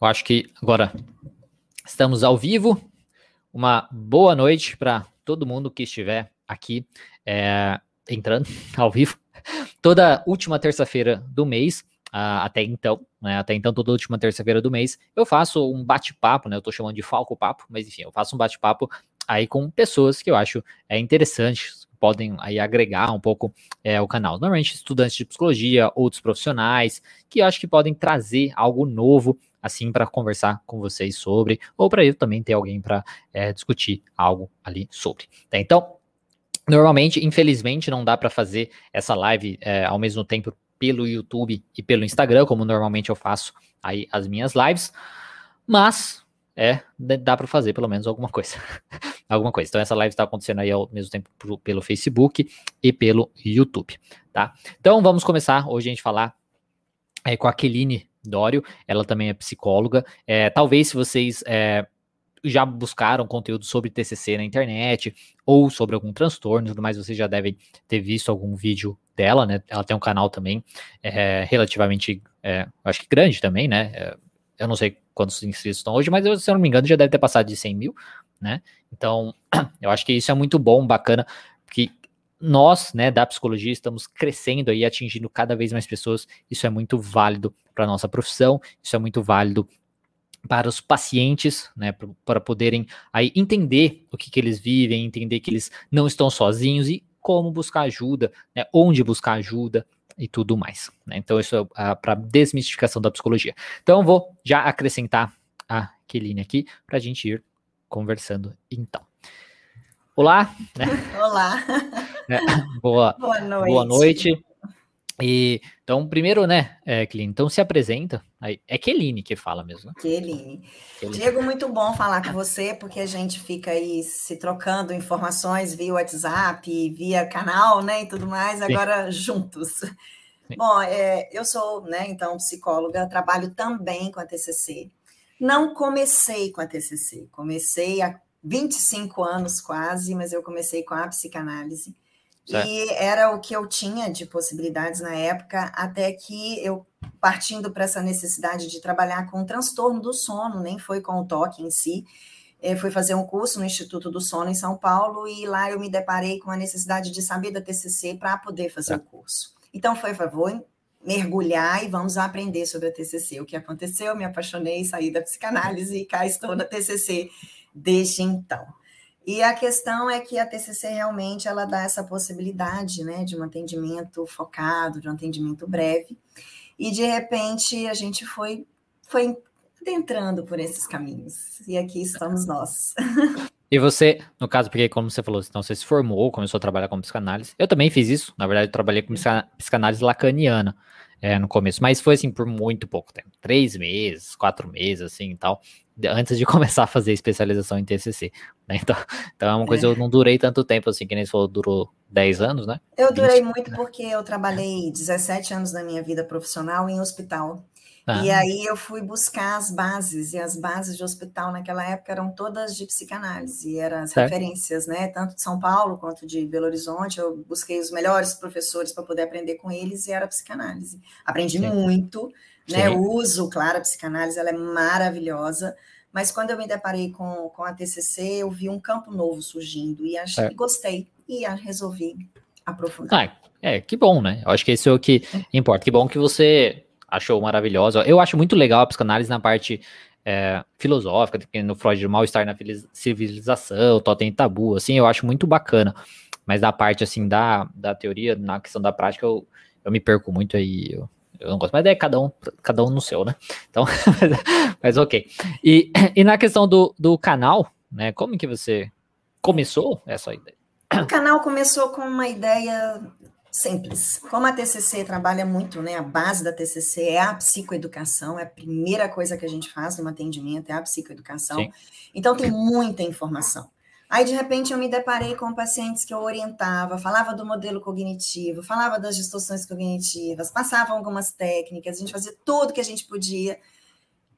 eu acho que agora estamos ao vivo. Uma boa noite para todo mundo que estiver aqui é, entrando ao vivo. Toda última terça-feira do mês, uh, até então, né, até então, toda última terça-feira do mês, eu faço um bate-papo, né? Eu estou chamando de Falco Papo, mas enfim, eu faço um bate-papo aí com pessoas que eu acho é, interessantes, podem aí agregar um pouco é, o canal. Normalmente estudantes de psicologia, outros profissionais, que eu acho que podem trazer algo novo assim para conversar com vocês sobre, ou para eu também ter alguém para é, discutir algo ali sobre. Tá? Então, normalmente, infelizmente, não dá para fazer essa live é, ao mesmo tempo pelo YouTube e pelo Instagram, como normalmente eu faço aí as minhas lives, mas é, dá para fazer pelo menos alguma coisa. alguma coisa. Então essa live está acontecendo aí ao mesmo tempo pro, pelo Facebook e pelo YouTube, tá? Então vamos começar hoje a gente falar é, com a Keline Dório, ela também é psicóloga. É, talvez se vocês é, já buscaram conteúdo sobre TCC na internet ou sobre algum transtorno tudo mais, vocês já devem ter visto algum vídeo dela, né? Ela tem um canal também é, relativamente, é, acho que grande também, né? É, eu não sei quantos inscritos estão hoje, mas eu, se eu não me engano já deve ter passado de 100 mil, né? Então, eu acho que isso é muito bom, bacana, porque nós, né, da psicologia, estamos crescendo e atingindo cada vez mais pessoas. Isso é muito válido para a nossa profissão, isso é muito válido para os pacientes, né, para poderem aí entender o que, que eles vivem, entender que eles não estão sozinhos e como buscar ajuda, né, onde buscar ajuda, e tudo mais. Né? Então, isso é para desmistificação da psicologia. Então, vou já acrescentar a Keline aqui para a gente ir conversando então. Olá. Né? Olá. É, boa, boa noite. Boa noite. E, então, primeiro, né, é, Keline, então se apresenta. É Keline que fala mesmo. Né? Keline. Diego, muito bom falar com você, porque a gente fica aí se trocando informações via WhatsApp, via canal, né, e tudo mais, agora Sim. juntos. Sim. Bom, é, eu sou, né, então, psicóloga, trabalho também com a TCC. Não comecei com a TCC, comecei há 25 anos quase, mas eu comecei com a psicanálise. Certo. E era o que eu tinha de possibilidades na época, até que eu, partindo para essa necessidade de trabalhar com o transtorno do sono, nem foi com o toque em si, eu eh, fui fazer um curso no Instituto do Sono em São Paulo e lá eu me deparei com a necessidade de saber da TCC para poder fazer certo. o curso. Então foi, favor, mergulhar e vamos aprender sobre a TCC. O que aconteceu, me apaixonei, saí da psicanálise e cá estou na TCC desde então. E a questão é que a TCC realmente ela dá essa possibilidade, né, de um atendimento focado, de um atendimento breve. E de repente a gente foi foi adentrando por esses caminhos. E aqui estamos nós. E você, no caso, porque como você falou, então você se formou, começou a trabalhar com psicanálise. Eu também fiz isso, na verdade, eu trabalhei com psicanálise lacaniana é, no começo, mas foi assim por muito pouco tempo, três meses, quatro meses, assim e tal, antes de começar a fazer especialização em TCC. Né? Então, então é uma coisa é. eu não durei tanto tempo assim, que nem você falou, durou 10 anos, né? Eu durei 20, muito porque eu trabalhei 17 anos da minha vida profissional em hospital. Ah. E aí eu fui buscar as bases, e as bases de hospital naquela época eram todas de psicanálise, eram as certo. referências, né? Tanto de São Paulo quanto de Belo Horizonte. Eu busquei os melhores professores para poder aprender com eles e era psicanálise. Aprendi Sim. muito, né? Sim. uso, claro, a psicanálise ela é maravilhosa. Mas quando eu me deparei com, com a TCC, eu vi um campo novo surgindo e achei, é. gostei e resolvi aprofundar. Ah, é, que bom, né? Eu acho que isso é o que importa. Que bom que você achou maravilhosa. Eu acho muito legal a psicanálise na parte é, filosófica, no Freud, o mal-estar na civilização, totem tabu, assim, eu acho muito bacana. Mas da parte, assim, da, da teoria, na questão da prática, eu, eu me perco muito aí, eu, eu não gosto. Mas é cada um, cada um no seu, né? Então, mas ok. E, e na questão do, do canal, né, como que você começou essa ideia? O canal começou com uma ideia simples. Como a TCC trabalha muito, né? A base da TCC é a psicoeducação, é a primeira coisa que a gente faz no atendimento, é a psicoeducação. Sim. Então tem muita informação. Aí, de repente, eu me deparei com pacientes que eu orientava, falava do modelo cognitivo, falava das distorções cognitivas, passava algumas técnicas, a gente fazia tudo que a gente podia.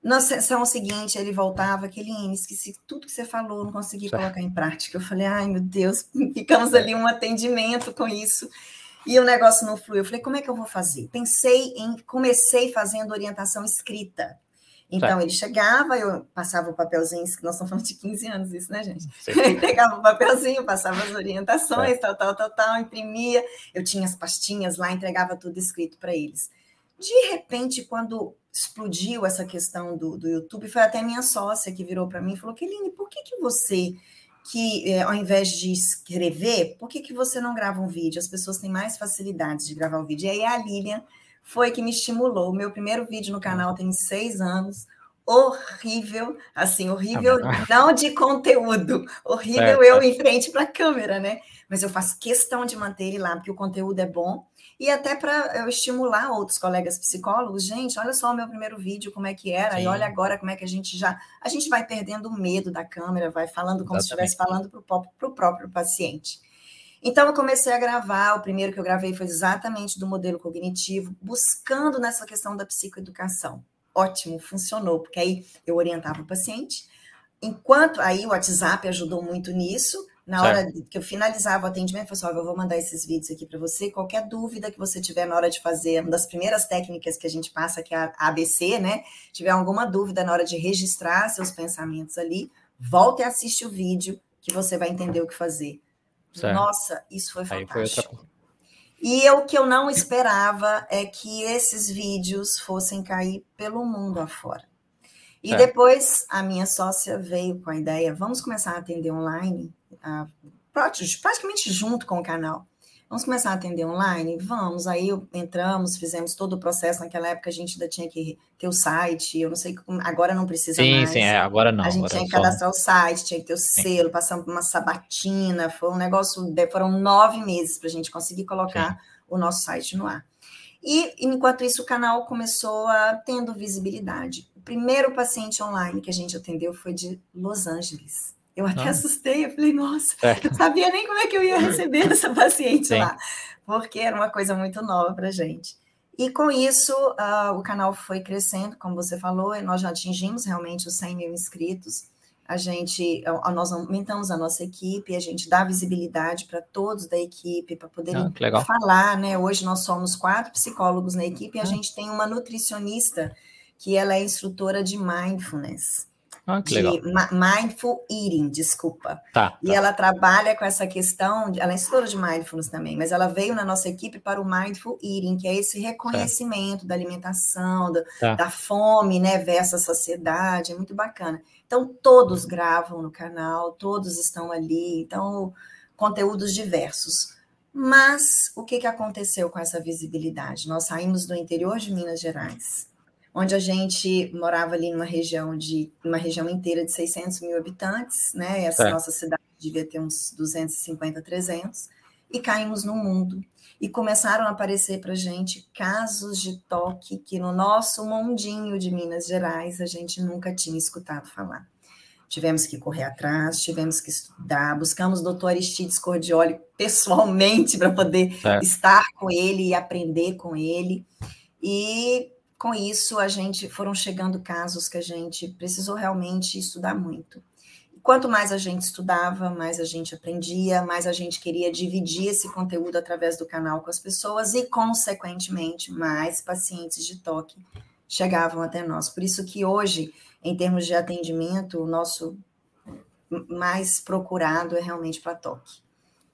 Na sessão seguinte, ele voltava, aquele esqueci tudo que você falou, não consegui certo. colocar em prática. Eu falei, ai meu Deus, ficamos ali um atendimento com isso e o negócio não fluiu. Eu falei, como é que eu vou fazer? Pensei em, comecei fazendo orientação escrita. Então, certo. ele chegava, eu passava o papelzinho, nós estamos falando de 15 anos isso, né, gente? Pegava o papelzinho, passava as orientações, certo. tal, tal, tal, tal, imprimia, eu tinha as pastinhas lá, entregava tudo escrito para eles. De repente, quando explodiu essa questão do, do YouTube, foi até minha sócia que virou para mim e falou, Keline, por que, que você que é, ao invés de escrever, por que, que você não grava um vídeo? As pessoas têm mais facilidade de gravar um vídeo. E aí a Lilian foi que me estimulou. O meu primeiro vídeo no canal tem seis anos. Horrível, assim, horrível ah, não de conteúdo, horrível eu em frente para a câmera, né? Mas eu faço questão de manter ele lá, porque o conteúdo é bom e até para eu estimular outros colegas psicólogos, gente, olha só o meu primeiro vídeo, como é que era, Sim. e olha agora como é que a gente já. A gente vai perdendo o medo da câmera, vai falando como Exatamente. se estivesse falando para o próprio paciente. Então, eu comecei a gravar. O primeiro que eu gravei foi exatamente do modelo cognitivo, buscando nessa questão da psicoeducação. Ótimo, funcionou, porque aí eu orientava o paciente. Enquanto aí o WhatsApp ajudou muito nisso, na certo. hora que eu finalizava o atendimento, eu falei assim, eu vou mandar esses vídeos aqui para você. Qualquer dúvida que você tiver na hora de fazer, uma das primeiras técnicas que a gente passa, que é a ABC, né? Tiver alguma dúvida na hora de registrar seus pensamentos ali, volte e assiste o vídeo que você vai entender o que fazer. Certo. Nossa, isso foi fantástico. Foi e o que eu não esperava é que esses vídeos fossem cair pelo mundo afora. E depois a minha sócia veio com a ideia: vamos começar a atender online praticamente junto com o canal. Vamos começar a atender online? Vamos. Aí entramos, fizemos todo o processo. Naquela época a gente ainda tinha que ter o site. Eu não sei como. Agora não precisa sim, mais. Sim, sim, é, agora não. A gente tinha que cadastrar o site, tinha que ter o selo, sim. passamos por uma sabatina. Foi um negócio. Foram nove meses para a gente conseguir colocar sim. o nosso site no ar. E enquanto isso, o canal começou a tendo visibilidade. O primeiro paciente online que a gente atendeu foi de Los Angeles. Eu até ah. assustei, eu falei, nossa, é. eu não sabia nem como é que eu ia receber essa paciente Sim. lá, porque era uma coisa muito nova para gente. E com isso, uh, o canal foi crescendo, como você falou, e nós já atingimos realmente os 100 mil inscritos. A gente, nós aumentamos a nossa equipe, a gente dá visibilidade para todos da equipe, para poderem ah, falar, né? Hoje nós somos quatro psicólogos na equipe e a ah. gente tem uma nutricionista que ela é instrutora de mindfulness. Ah, de legal. mindful eating, desculpa. Tá, e tá. ela trabalha com essa questão, ela é instrutora de mindfulness também, mas ela veio na nossa equipe para o mindful eating, que é esse reconhecimento tá. da alimentação, da, tá. da fome, né, versus a saciedade, é muito bacana. Então, todos gravam no canal, todos estão ali, então, conteúdos diversos. Mas o que, que aconteceu com essa visibilidade? Nós saímos do interior de Minas Gerais, onde a gente morava ali numa região de uma região inteira de 600 mil habitantes, né? Essa é. nossa cidade devia ter uns 250, 300, e caímos no mundo. E começaram a aparecer para a gente casos de toque que no nosso mundinho de Minas Gerais a gente nunca tinha escutado falar. Tivemos que correr atrás, tivemos que estudar, buscamos o doutor Aristides Cordioli pessoalmente para poder é. estar com ele e aprender com ele. E com isso, a gente foram chegando casos que a gente precisou realmente estudar muito. quanto mais a gente estudava, mais a gente aprendia, mais a gente queria dividir esse conteúdo através do canal com as pessoas e, consequentemente, mais pacientes de toque chegavam até nós. Por isso que hoje, em termos de atendimento, o nosso mais procurado é realmente para toque.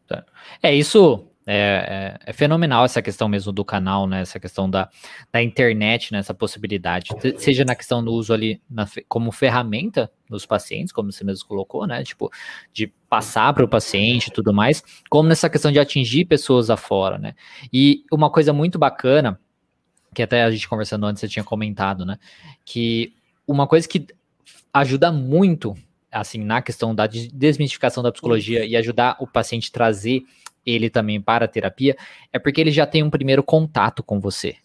Tá. É isso é, é, é, fenomenal essa questão mesmo do canal, né? Essa questão da, da internet, né? Essa possibilidade, seja na questão do uso ali na, como ferramenta dos pacientes, como você mesmo colocou, né? Tipo, de passar para o paciente e tudo mais, como nessa questão de atingir pessoas afora, né? E uma coisa muito bacana, que até a gente conversando antes você tinha comentado, né? Que uma coisa que ajuda muito, assim, na questão da desmistificação da psicologia e ajudar o paciente trazer ele também para a terapia, é porque ele já tem um primeiro contato com você.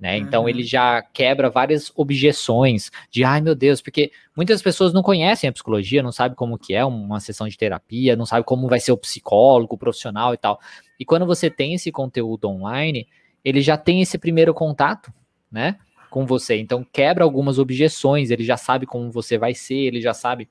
Né? Então ele uhum. já quebra várias objeções de ai meu Deus, porque muitas pessoas não conhecem a psicologia, não sabem como que é uma sessão de terapia, não sabem como vai ser o psicólogo, o profissional e tal. E quando você tem esse conteúdo online, ele já tem esse primeiro contato, né, com você. Então quebra algumas objeções, ele já sabe como você vai ser, ele já sabe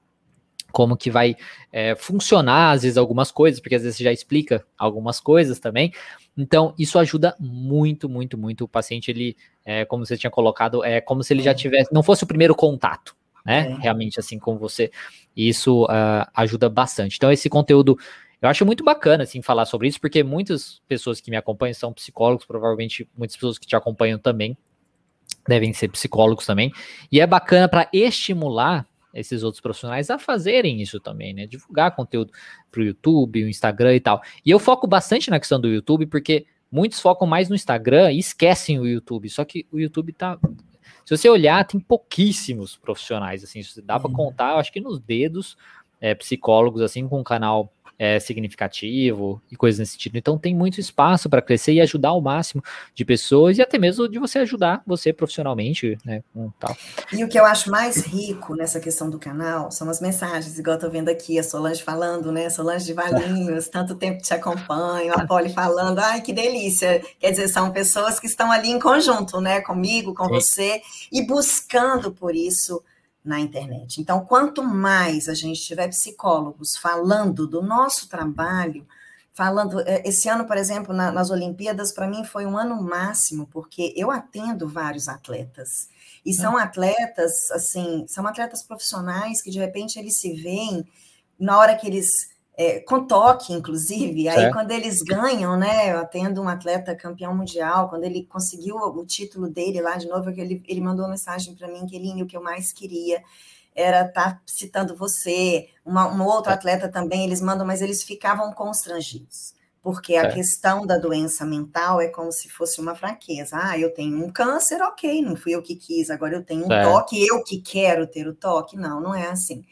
como que vai é, funcionar, às vezes, algumas coisas, porque às vezes você já explica algumas coisas também. Então, isso ajuda muito, muito, muito. O paciente, ele, é, como você tinha colocado, é como se ele já tivesse, não fosse o primeiro contato, né? É. Realmente, assim, com você. E isso uh, ajuda bastante. Então, esse conteúdo, eu acho muito bacana, assim, falar sobre isso, porque muitas pessoas que me acompanham são psicólogos, provavelmente muitas pessoas que te acompanham também devem ser psicólogos também. E é bacana para estimular esses outros profissionais a fazerem isso também, né? Divulgar conteúdo para o YouTube, o Instagram e tal. E eu foco bastante na questão do YouTube, porque muitos focam mais no Instagram e esquecem o YouTube. Só que o YouTube tá. Se você olhar, tem pouquíssimos profissionais, assim, dá para uhum. contar, acho que nos dedos, é, psicólogos, assim, com um canal é, significativo e coisas nesse sentido. Então tem muito espaço para crescer e ajudar o máximo de pessoas e até mesmo de você ajudar você profissionalmente, né, com tal. E o que eu acho mais rico nessa questão do canal são as mensagens, igual eu tô vendo aqui a Solange falando, né, Solange de Valinhos, tanto tempo te acompanho, a Polly falando, ai que delícia. Quer dizer, são pessoas que estão ali em conjunto, né, comigo, com Sim. você e buscando por isso na internet. Então, quanto mais a gente tiver psicólogos falando do nosso trabalho, falando. É, esse ano, por exemplo, na, nas Olimpíadas, para mim foi um ano máximo, porque eu atendo vários atletas. E são hum. atletas, assim, são atletas profissionais que de repente eles se veem na hora que eles é, com toque, inclusive. Aí, certo. quando eles ganham, né? Eu atendo um atleta campeão mundial, quando ele conseguiu o título dele lá de novo, ele, ele mandou uma mensagem para mim que ele o que eu mais queria era estar tá citando você. Uma, uma outra atleta também, eles mandam, mas eles ficavam constrangidos. Porque a é. questão da doença mental é como se fosse uma fraqueza. Ah, eu tenho um câncer, ok, não fui eu que quis, agora eu tenho um é. toque, eu que quero ter o toque. Não, não é assim.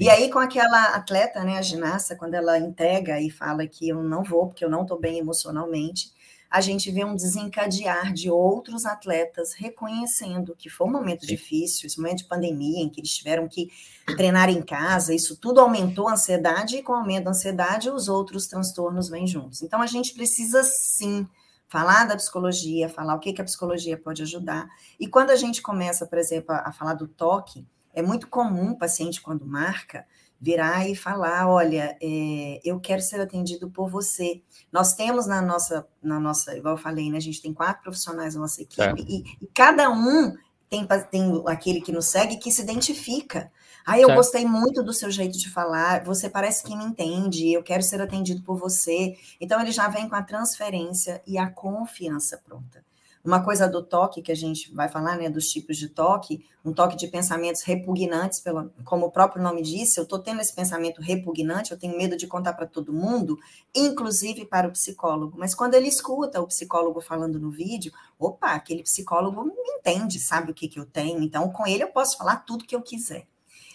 E aí, com aquela atleta, né, a ginasta, quando ela entrega e fala que eu não vou, porque eu não estou bem emocionalmente, a gente vê um desencadear de outros atletas reconhecendo que foi um momento difícil, esse momento de pandemia, em que eles tiveram que treinar em casa, isso tudo aumentou a ansiedade, e com o aumento da ansiedade, os outros transtornos vêm juntos. Então, a gente precisa sim falar da psicologia, falar o que, que a psicologia pode ajudar. E quando a gente começa, por exemplo, a, a falar do toque, é muito comum o paciente, quando marca, virar e falar: olha, é, eu quero ser atendido por você. Nós temos na nossa, na nossa, igual eu falei, né? A gente tem quatro profissionais na nossa equipe, e, e, cada um tem, tem aquele que nos segue que se identifica. Aí ah, eu certo. gostei muito do seu jeito de falar, você parece que me entende, eu quero ser atendido por você. Então ele já vem com a transferência e a confiança pronta. Uma coisa do toque, que a gente vai falar, né, dos tipos de toque, um toque de pensamentos repugnantes, pelo, como o próprio nome disse, eu estou tendo esse pensamento repugnante, eu tenho medo de contar para todo mundo, inclusive para o psicólogo. Mas quando ele escuta o psicólogo falando no vídeo, opa, aquele psicólogo me entende, sabe o que, que eu tenho, então com ele eu posso falar tudo que eu quiser.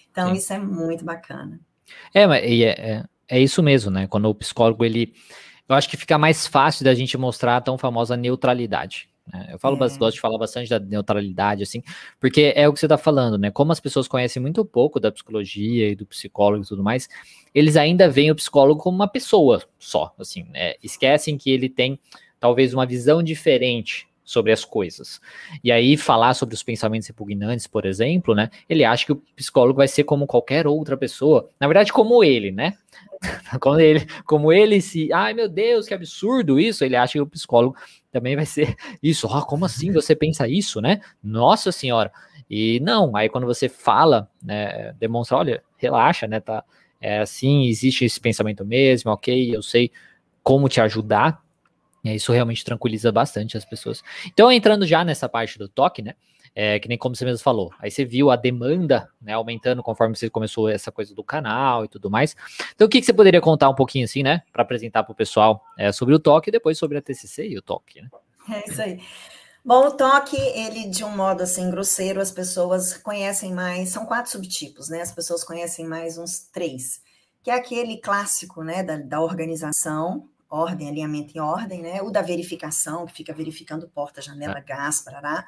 Então, Sim. isso é muito bacana. É, mas é, é, é isso mesmo, né? Quando o psicólogo, ele. Eu acho que fica mais fácil da gente mostrar a tão famosa neutralidade. Né? Eu falo, é. gosto de falar bastante da neutralidade, assim, porque é o que você está falando, né? Como as pessoas conhecem muito pouco da psicologia e do psicólogo e tudo mais, eles ainda veem o psicólogo como uma pessoa só, assim, né? Esquecem que ele tem talvez uma visão diferente sobre as coisas. E aí falar sobre os pensamentos repugnantes, por exemplo, né? Ele acha que o psicólogo vai ser como qualquer outra pessoa, na verdade como ele, né? como ele, como ele se, ai meu Deus, que absurdo isso, ele acha que o psicólogo também vai ser isso. Oh, como assim você pensa isso, né? Nossa senhora. E não, aí quando você fala, né, demonstra, olha, relaxa, né, tá, é assim, existe esse pensamento mesmo, ok, eu sei como te ajudar, isso realmente tranquiliza bastante as pessoas. Então, entrando já nessa parte do toque, né? É, que nem como você mesmo falou. Aí você viu a demanda né, aumentando conforme você começou essa coisa do canal e tudo mais. Então, o que, que você poderia contar um pouquinho assim, né? Para apresentar para o pessoal é, sobre o toque e depois sobre a TCC e o toque, né? É isso aí. Bom, o toque, ele de um modo assim grosseiro, as pessoas conhecem mais, são quatro subtipos, né? As pessoas conhecem mais uns três, que é aquele clássico, né, da, da organização, ordem, alinhamento em ordem, né? O da verificação, que fica verificando porta, janela, gás, parará.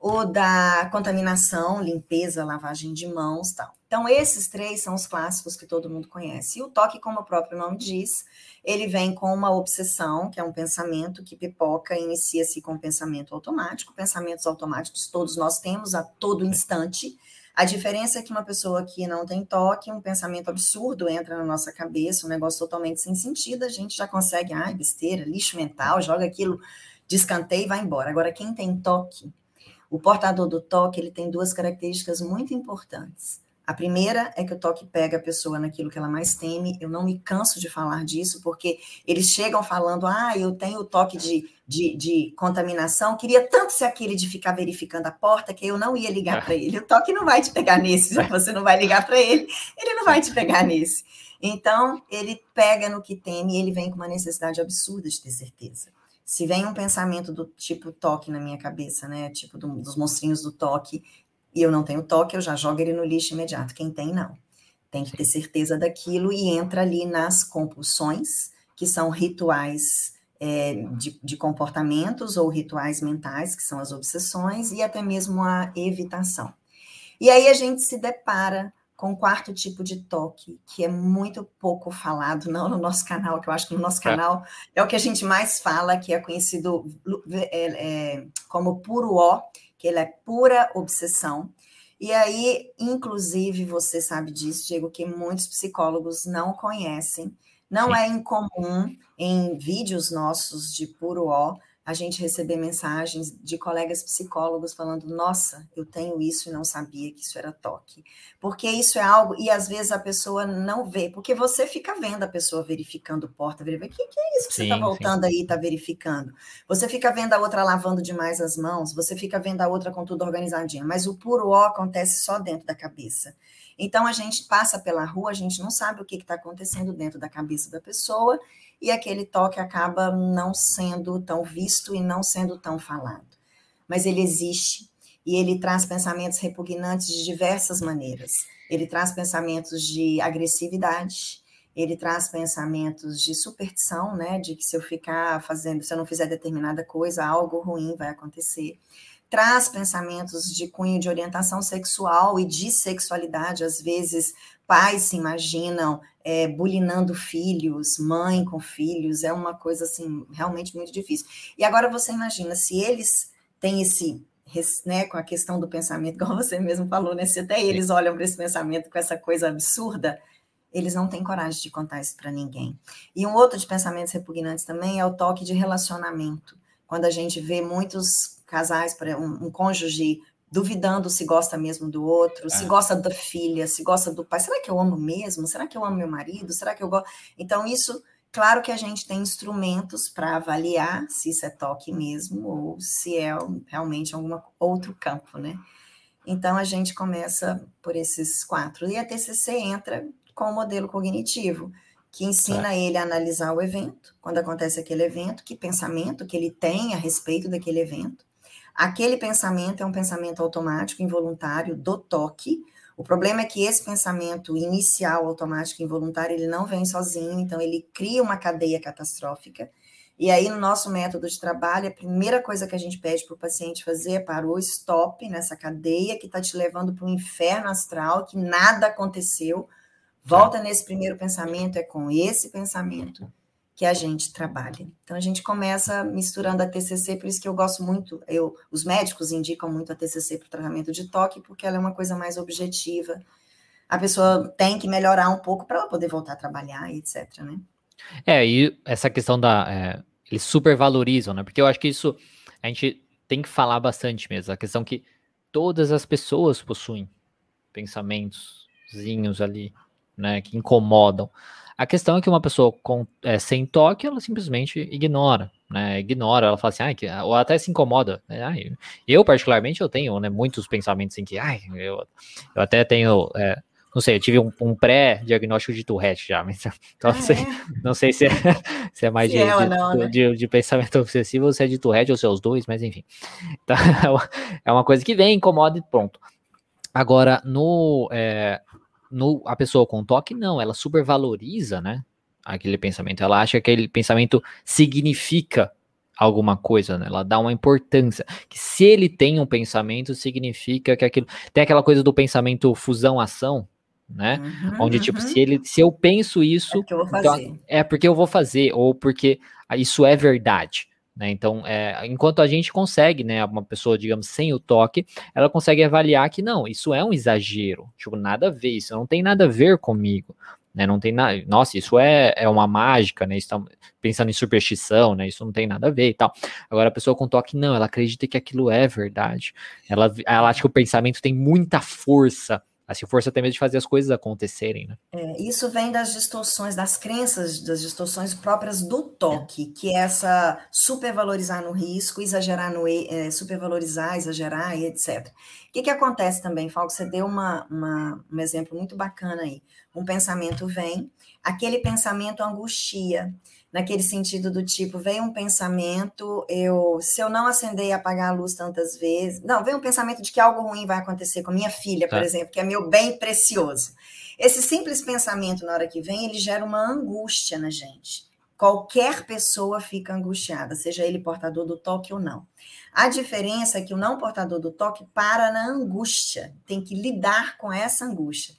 O da contaminação, limpeza, lavagem de mãos, tal. Então, esses três são os clássicos que todo mundo conhece. E o toque, como o próprio nome diz, ele vem com uma obsessão, que é um pensamento que pipoca e inicia-se com um pensamento automático. Pensamentos automáticos todos nós temos a todo instante. A diferença é que uma pessoa que não tem toque, um pensamento absurdo entra na nossa cabeça, um negócio totalmente sem sentido, a gente já consegue, ai, besteira, lixo mental, joga aquilo, descanteia e vai embora. Agora, quem tem toque, o portador do toque, ele tem duas características muito importantes. A primeira é que o toque pega a pessoa naquilo que ela mais teme. Eu não me canso de falar disso, porque eles chegam falando: ah, eu tenho o toque de, de, de contaminação, queria tanto ser aquele de ficar verificando a porta que eu não ia ligar para ele. O toque não vai te pegar nesse, já você não vai ligar para ele, ele não vai te pegar nesse. Então, ele pega no que teme e ele vem com uma necessidade absurda de ter certeza. Se vem um pensamento do tipo toque na minha cabeça, né? Tipo do, dos monstrinhos do toque, e eu não tenho toque, eu já jogo ele no lixo imediato. Quem tem, não. Tem que ter certeza daquilo e entra ali nas compulsões, que são rituais é, de, de, comportamentos ou rituais mentais, que são as obsessões, e até mesmo a evitação. E aí a gente se depara com o quarto tipo de toque, que é muito pouco falado, não no nosso canal, que eu acho que no nosso é. canal é, é o que a gente mais fala, que é conhecido é, é, como puro O, que ele é pura obsessão. E aí, inclusive, você sabe disso, Diego, que muitos psicólogos não conhecem. Não Sim. é incomum em vídeos nossos de puro ó a gente receber mensagens de colegas psicólogos falando: Nossa, eu tenho isso e não sabia que isso era toque. Porque isso é algo, e às vezes a pessoa não vê, porque você fica vendo a pessoa verificando porta, verificando: O que, que é isso que sim, você está voltando sim. aí e está verificando? Você fica vendo a outra lavando demais as mãos, você fica vendo a outra com tudo organizadinho, mas o puro ó acontece só dentro da cabeça. Então a gente passa pela rua, a gente não sabe o que está acontecendo dentro da cabeça da pessoa e aquele toque acaba não sendo tão visto e não sendo tão falado. Mas ele existe e ele traz pensamentos repugnantes de diversas maneiras. Ele traz pensamentos de agressividade, ele traz pensamentos de superstição, né, de que se eu ficar fazendo, se eu não fizer determinada coisa, algo ruim vai acontecer traz pensamentos de cunho de orientação sexual e de sexualidade. Às vezes, pais se imaginam é, bulinando filhos, mãe com filhos, é uma coisa assim realmente muito difícil. E agora você imagina se eles têm esse né, com a questão do pensamento, como você mesmo falou, né? Se até eles olham para esse pensamento com essa coisa absurda, eles não têm coragem de contar isso para ninguém. E um outro de pensamentos repugnantes também é o toque de relacionamento. Quando a gente vê muitos casais, um, um cônjuge duvidando se gosta mesmo do outro, é. se gosta da filha, se gosta do pai. Será que eu amo mesmo? Será que eu amo meu marido? Será que eu gosto? Então, isso, claro que a gente tem instrumentos para avaliar se isso é toque mesmo ou se é realmente algum outro campo, né? Então, a gente começa por esses quatro. E a TCC entra com o modelo cognitivo, que ensina é. ele a analisar o evento, quando acontece aquele evento, que pensamento que ele tem a respeito daquele evento, Aquele pensamento é um pensamento automático, involuntário, do toque. O problema é que esse pensamento inicial, automático, involuntário, ele não vem sozinho, então ele cria uma cadeia catastrófica. E aí, no nosso método de trabalho, a primeira coisa que a gente pede para o paciente fazer é parar o stop nessa cadeia que está te levando para o inferno astral, que nada aconteceu. Volta nesse primeiro pensamento, é com esse pensamento que a gente trabalha. Então a gente começa misturando a TCC, por isso que eu gosto muito, eu, os médicos indicam muito a TCC para o tratamento de toque, porque ela é uma coisa mais objetiva. A pessoa tem que melhorar um pouco para ela poder voltar a trabalhar, etc. Né? É, e essa questão da. É, eles supervalorizam, né? Porque eu acho que isso a gente tem que falar bastante mesmo. A questão que todas as pessoas possuem pensamentozinhos ali, né? Que incomodam. A questão é que uma pessoa com, é, sem toque, ela simplesmente ignora, né? Ignora, ela fala assim, que, ou até se incomoda. Né? eu, particularmente, eu tenho né, muitos pensamentos em que, ai, eu, eu até tenho. É, não sei, eu tive um, um pré-diagnóstico de Tourette já, mas então, ah, não, sei, é? não sei se é, se é mais de, de, não, né? de, de, pensamento obsessivo ou se é de Tourette ou se é os dois, mas enfim. Então, é uma coisa que vem, incomoda e pronto. Agora, no, é, no, a pessoa com toque, não, ela supervaloriza, né? Aquele pensamento. Ela acha que aquele pensamento significa alguma coisa, né? Ela dá uma importância. Que se ele tem um pensamento, significa que aquilo. Tem aquela coisa do pensamento fusão-ação, né? Uhum, Onde, tipo, uhum. se ele, se eu penso isso, é porque eu, então, é porque eu vou fazer, ou porque isso é verdade. Né? Então, é, enquanto a gente consegue, né, uma pessoa, digamos, sem o toque, ela consegue avaliar que não, isso é um exagero, tipo, nada a ver, isso não tem nada a ver comigo, né? Não tem nada, nossa, isso é, é uma mágica, né? Estamos pensando em superstição, né? Isso não tem nada a ver e tal. Agora a pessoa com toque não, ela acredita que aquilo é verdade. Ela, ela acha que o pensamento tem muita força assim, força até mesmo de fazer as coisas acontecerem, né? É, isso vem das distorções, das crenças, das distorções próprias do toque, que é essa supervalorizar no risco, exagerar no é, supervalorizar, exagerar e etc. O que, que acontece também, Falco? Você deu uma, uma, um exemplo muito bacana aí. Um pensamento vem, aquele pensamento angustia naquele sentido do tipo, vem um pensamento, eu, se eu não acender e apagar a luz tantas vezes, não, vem um pensamento de que algo ruim vai acontecer com minha filha, por tá. exemplo, que é meu bem precioso. Esse simples pensamento, na hora que vem, ele gera uma angústia na gente. Qualquer pessoa fica angustiada, seja ele portador do toque ou não. A diferença é que o não portador do toque para na angústia, tem que lidar com essa angústia.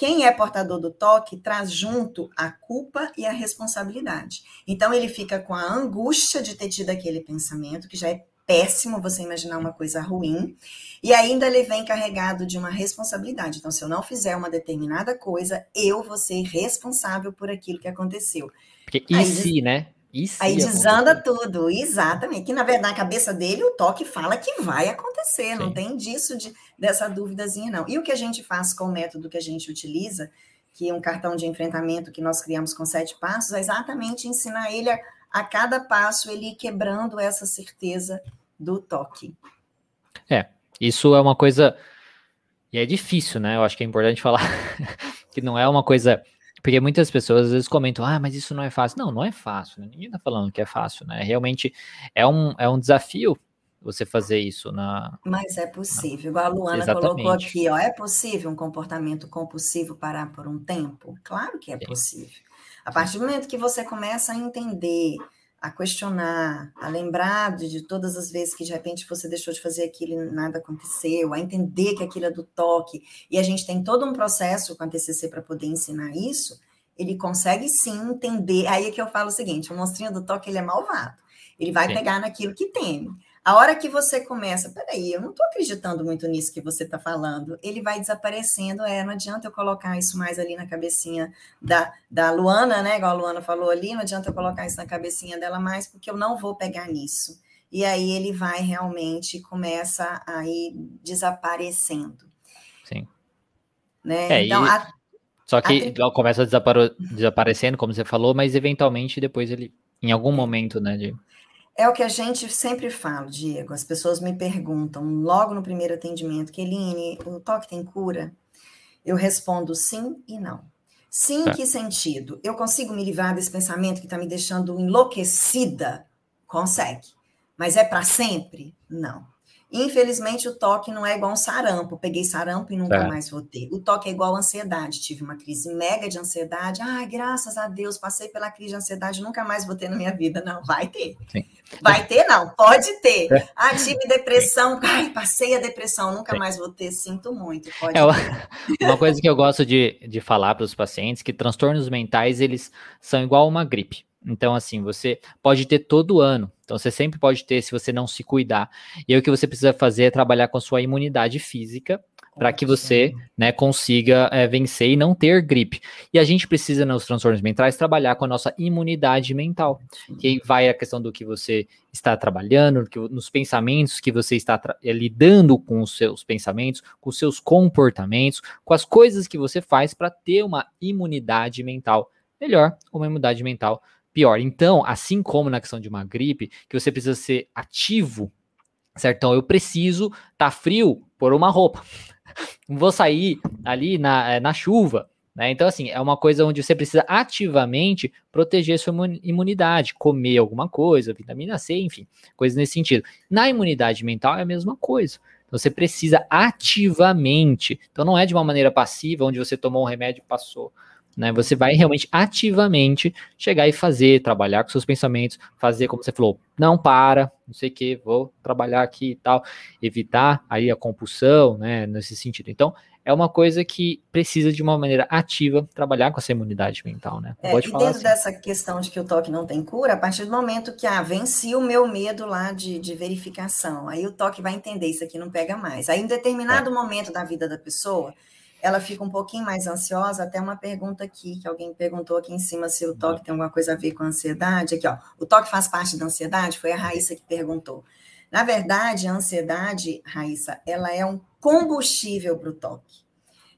Quem é portador do toque traz junto a culpa e a responsabilidade. Então ele fica com a angústia de ter tido aquele pensamento, que já é péssimo você imaginar uma coisa ruim, e ainda ele vem carregado de uma responsabilidade. Então, se eu não fizer uma determinada coisa, eu vou ser responsável por aquilo que aconteceu. Porque e Aí, se, né? Aí desanda tudo, exatamente. Que na verdade, na cabeça dele, o toque fala que vai acontecer, Sim. não tem disso, de, dessa dúvidazinha, não. E o que a gente faz com o método que a gente utiliza, que é um cartão de enfrentamento que nós criamos com sete passos, é exatamente ensinar ele a, a cada passo ele ir quebrando essa certeza do toque. É, isso é uma coisa. E é difícil, né? Eu acho que é importante falar que não é uma coisa porque muitas pessoas às vezes comentam, ah, mas isso não é fácil. Não, não é fácil, né? ninguém tá falando que é fácil, né? Realmente é um, é um desafio você fazer isso na. Mas é possível, igual a Luana Exatamente. colocou aqui, ó. É possível um comportamento compulsivo parar por um tempo? Claro que é Sim. possível. A partir do momento que você começa a entender a questionar, a lembrar de todas as vezes que de repente você deixou de fazer aquilo e nada aconteceu, a entender que aquilo é do toque, e a gente tem todo um processo com a TCC para poder ensinar isso, ele consegue sim entender. Aí é que eu falo o seguinte: o monstrinho do toque ele é malvado. Ele vai sim. pegar naquilo que teme. A hora que você começa, peraí, eu não estou acreditando muito nisso que você está falando, ele vai desaparecendo, é, não adianta eu colocar isso mais ali na cabecinha da, da Luana, né? Igual a Luana falou ali, não adianta eu colocar isso na cabecinha dela mais, porque eu não vou pegar nisso. E aí ele vai realmente, começa a ir desaparecendo. Sim. Né? É, então, e... a... Só que a... começa desapare... desaparecendo, como você falou, mas eventualmente depois ele, em algum momento, né? De... É o que a gente sempre fala, Diego. As pessoas me perguntam logo no primeiro atendimento, Keline, o toque tem cura? Eu respondo sim e não. Sim, em é. que sentido? Eu consigo me livrar desse pensamento que está me deixando enlouquecida? Consegue. Mas é para sempre? Não. Infelizmente, o toque não é igual um sarampo. Peguei sarampo e nunca é. mais vou ter. O toque é igual ansiedade. Tive uma crise mega de ansiedade. Ai, graças a Deus, passei pela crise de ansiedade, nunca mais vou ter na minha vida. Não, vai ter. Sim. Vai ter, não, pode ter. É. Ah, tive depressão. Ai, passei a depressão, nunca Sim. mais vou ter. Sinto muito. Pode é, uma coisa que eu gosto de, de falar para os pacientes que transtornos mentais, eles são igual uma gripe. Então, assim, você pode ter todo ano. Então, você sempre pode ter se você não se cuidar. E aí, o que você precisa fazer é trabalhar com a sua imunidade física para que você né, consiga é, vencer e não ter gripe. E a gente precisa, nos transtornos mentais, trabalhar com a nossa imunidade mental. Que aí vai a questão do que você está trabalhando, que, nos pensamentos que você está é, lidando com os seus pensamentos, com os seus comportamentos, com as coisas que você faz para ter uma imunidade mental melhor, uma imunidade mental pior. Então, assim como na questão de uma gripe, que você precisa ser ativo, certo? Então, eu preciso tá frio por uma roupa. Não vou sair ali na, eh, na chuva, né? Então, assim, é uma coisa onde você precisa ativamente proteger sua imunidade, comer alguma coisa, vitamina C, enfim, coisas nesse sentido. Na imunidade mental é a mesma coisa. Então, você precisa ativamente. Então, não é de uma maneira passiva, onde você tomou um remédio e passou. Né? Você vai realmente ativamente chegar e fazer, trabalhar com seus pensamentos, fazer como você falou, não para, não sei o que, vou trabalhar aqui e tal, evitar aí a compulsão, né, nesse sentido. Então, é uma coisa que precisa de uma maneira ativa trabalhar com essa imunidade mental, né? É, Pode e dentro assim. dessa questão de que o toque não tem cura, a partir do momento que ah, venci o meu medo lá de, de verificação, aí o toque vai entender isso aqui não pega mais. Aí em determinado é. momento da vida da pessoa, ela fica um pouquinho mais ansiosa, até uma pergunta aqui, que alguém perguntou aqui em cima se o toque tem alguma coisa a ver com a ansiedade. Aqui, ó, o toque faz parte da ansiedade? Foi a Raíssa que perguntou. Na verdade, a ansiedade, Raíssa, ela é um combustível para o toque.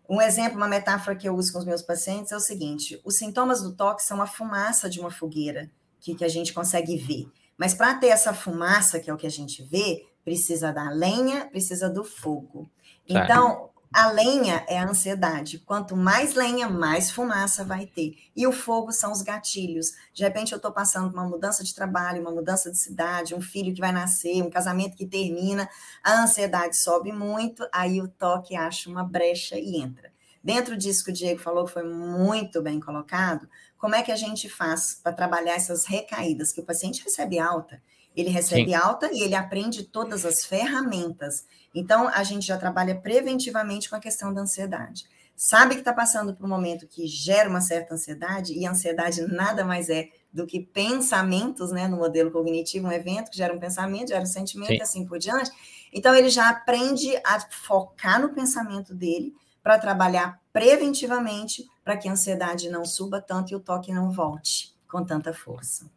Um exemplo, uma metáfora que eu uso com os meus pacientes é o seguinte: os sintomas do toque são a fumaça de uma fogueira que, que a gente consegue ver. Mas para ter essa fumaça, que é o que a gente vê, precisa da lenha, precisa do fogo. Então, a lenha é a ansiedade. Quanto mais lenha, mais fumaça vai ter. E o fogo são os gatilhos. De repente, eu estou passando uma mudança de trabalho, uma mudança de cidade, um filho que vai nascer, um casamento que termina, a ansiedade sobe muito, aí o toque acha uma brecha e entra. Dentro disso que o Diego falou, que foi muito bem colocado, como é que a gente faz para trabalhar essas recaídas? Que o paciente recebe alta, ele recebe Sim. alta e ele aprende todas as ferramentas então, a gente já trabalha preventivamente com a questão da ansiedade. Sabe que está passando por um momento que gera uma certa ansiedade, e a ansiedade nada mais é do que pensamentos, né, no modelo cognitivo, um evento que gera um pensamento, gera um sentimento Sim. e assim por diante. Então, ele já aprende a focar no pensamento dele para trabalhar preventivamente para que a ansiedade não suba tanto e o toque não volte com tanta força.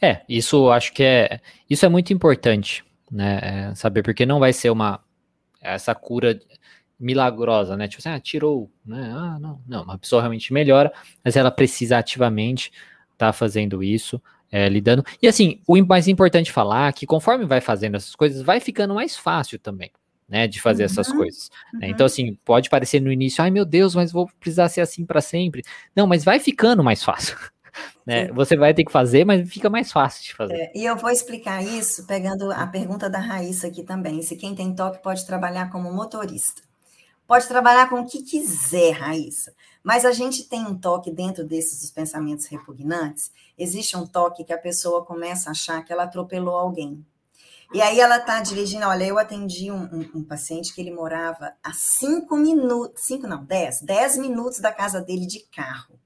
É, isso acho que é, isso é muito importante, né, é saber, porque não vai ser uma, essa cura milagrosa, né? Tipo assim, ah, tirou, né? Ah, não, não, uma pessoa realmente melhora, mas ela precisa ativamente estar tá fazendo isso, é, lidando. E assim, o mais importante falar é que conforme vai fazendo essas coisas, vai ficando mais fácil também. Né, de fazer uhum, essas coisas. Né? Uhum. Então, assim, pode parecer no início, ai meu Deus, mas vou precisar ser assim para sempre. Não, mas vai ficando mais fácil. Né? Você vai ter que fazer, mas fica mais fácil de fazer. É, e eu vou explicar isso pegando a pergunta da Raíssa aqui também. Se quem tem toque pode trabalhar como motorista. Pode trabalhar com o que quiser, Raíssa. Mas a gente tem um toque dentro desses pensamentos repugnantes. Existe um toque que a pessoa começa a achar que ela atropelou alguém. E aí ela está dirigindo. Olha, eu atendi um, um, um, paciente que ele morava a cinco minutos, cinco não, dez, dez minutos da casa dele de carro.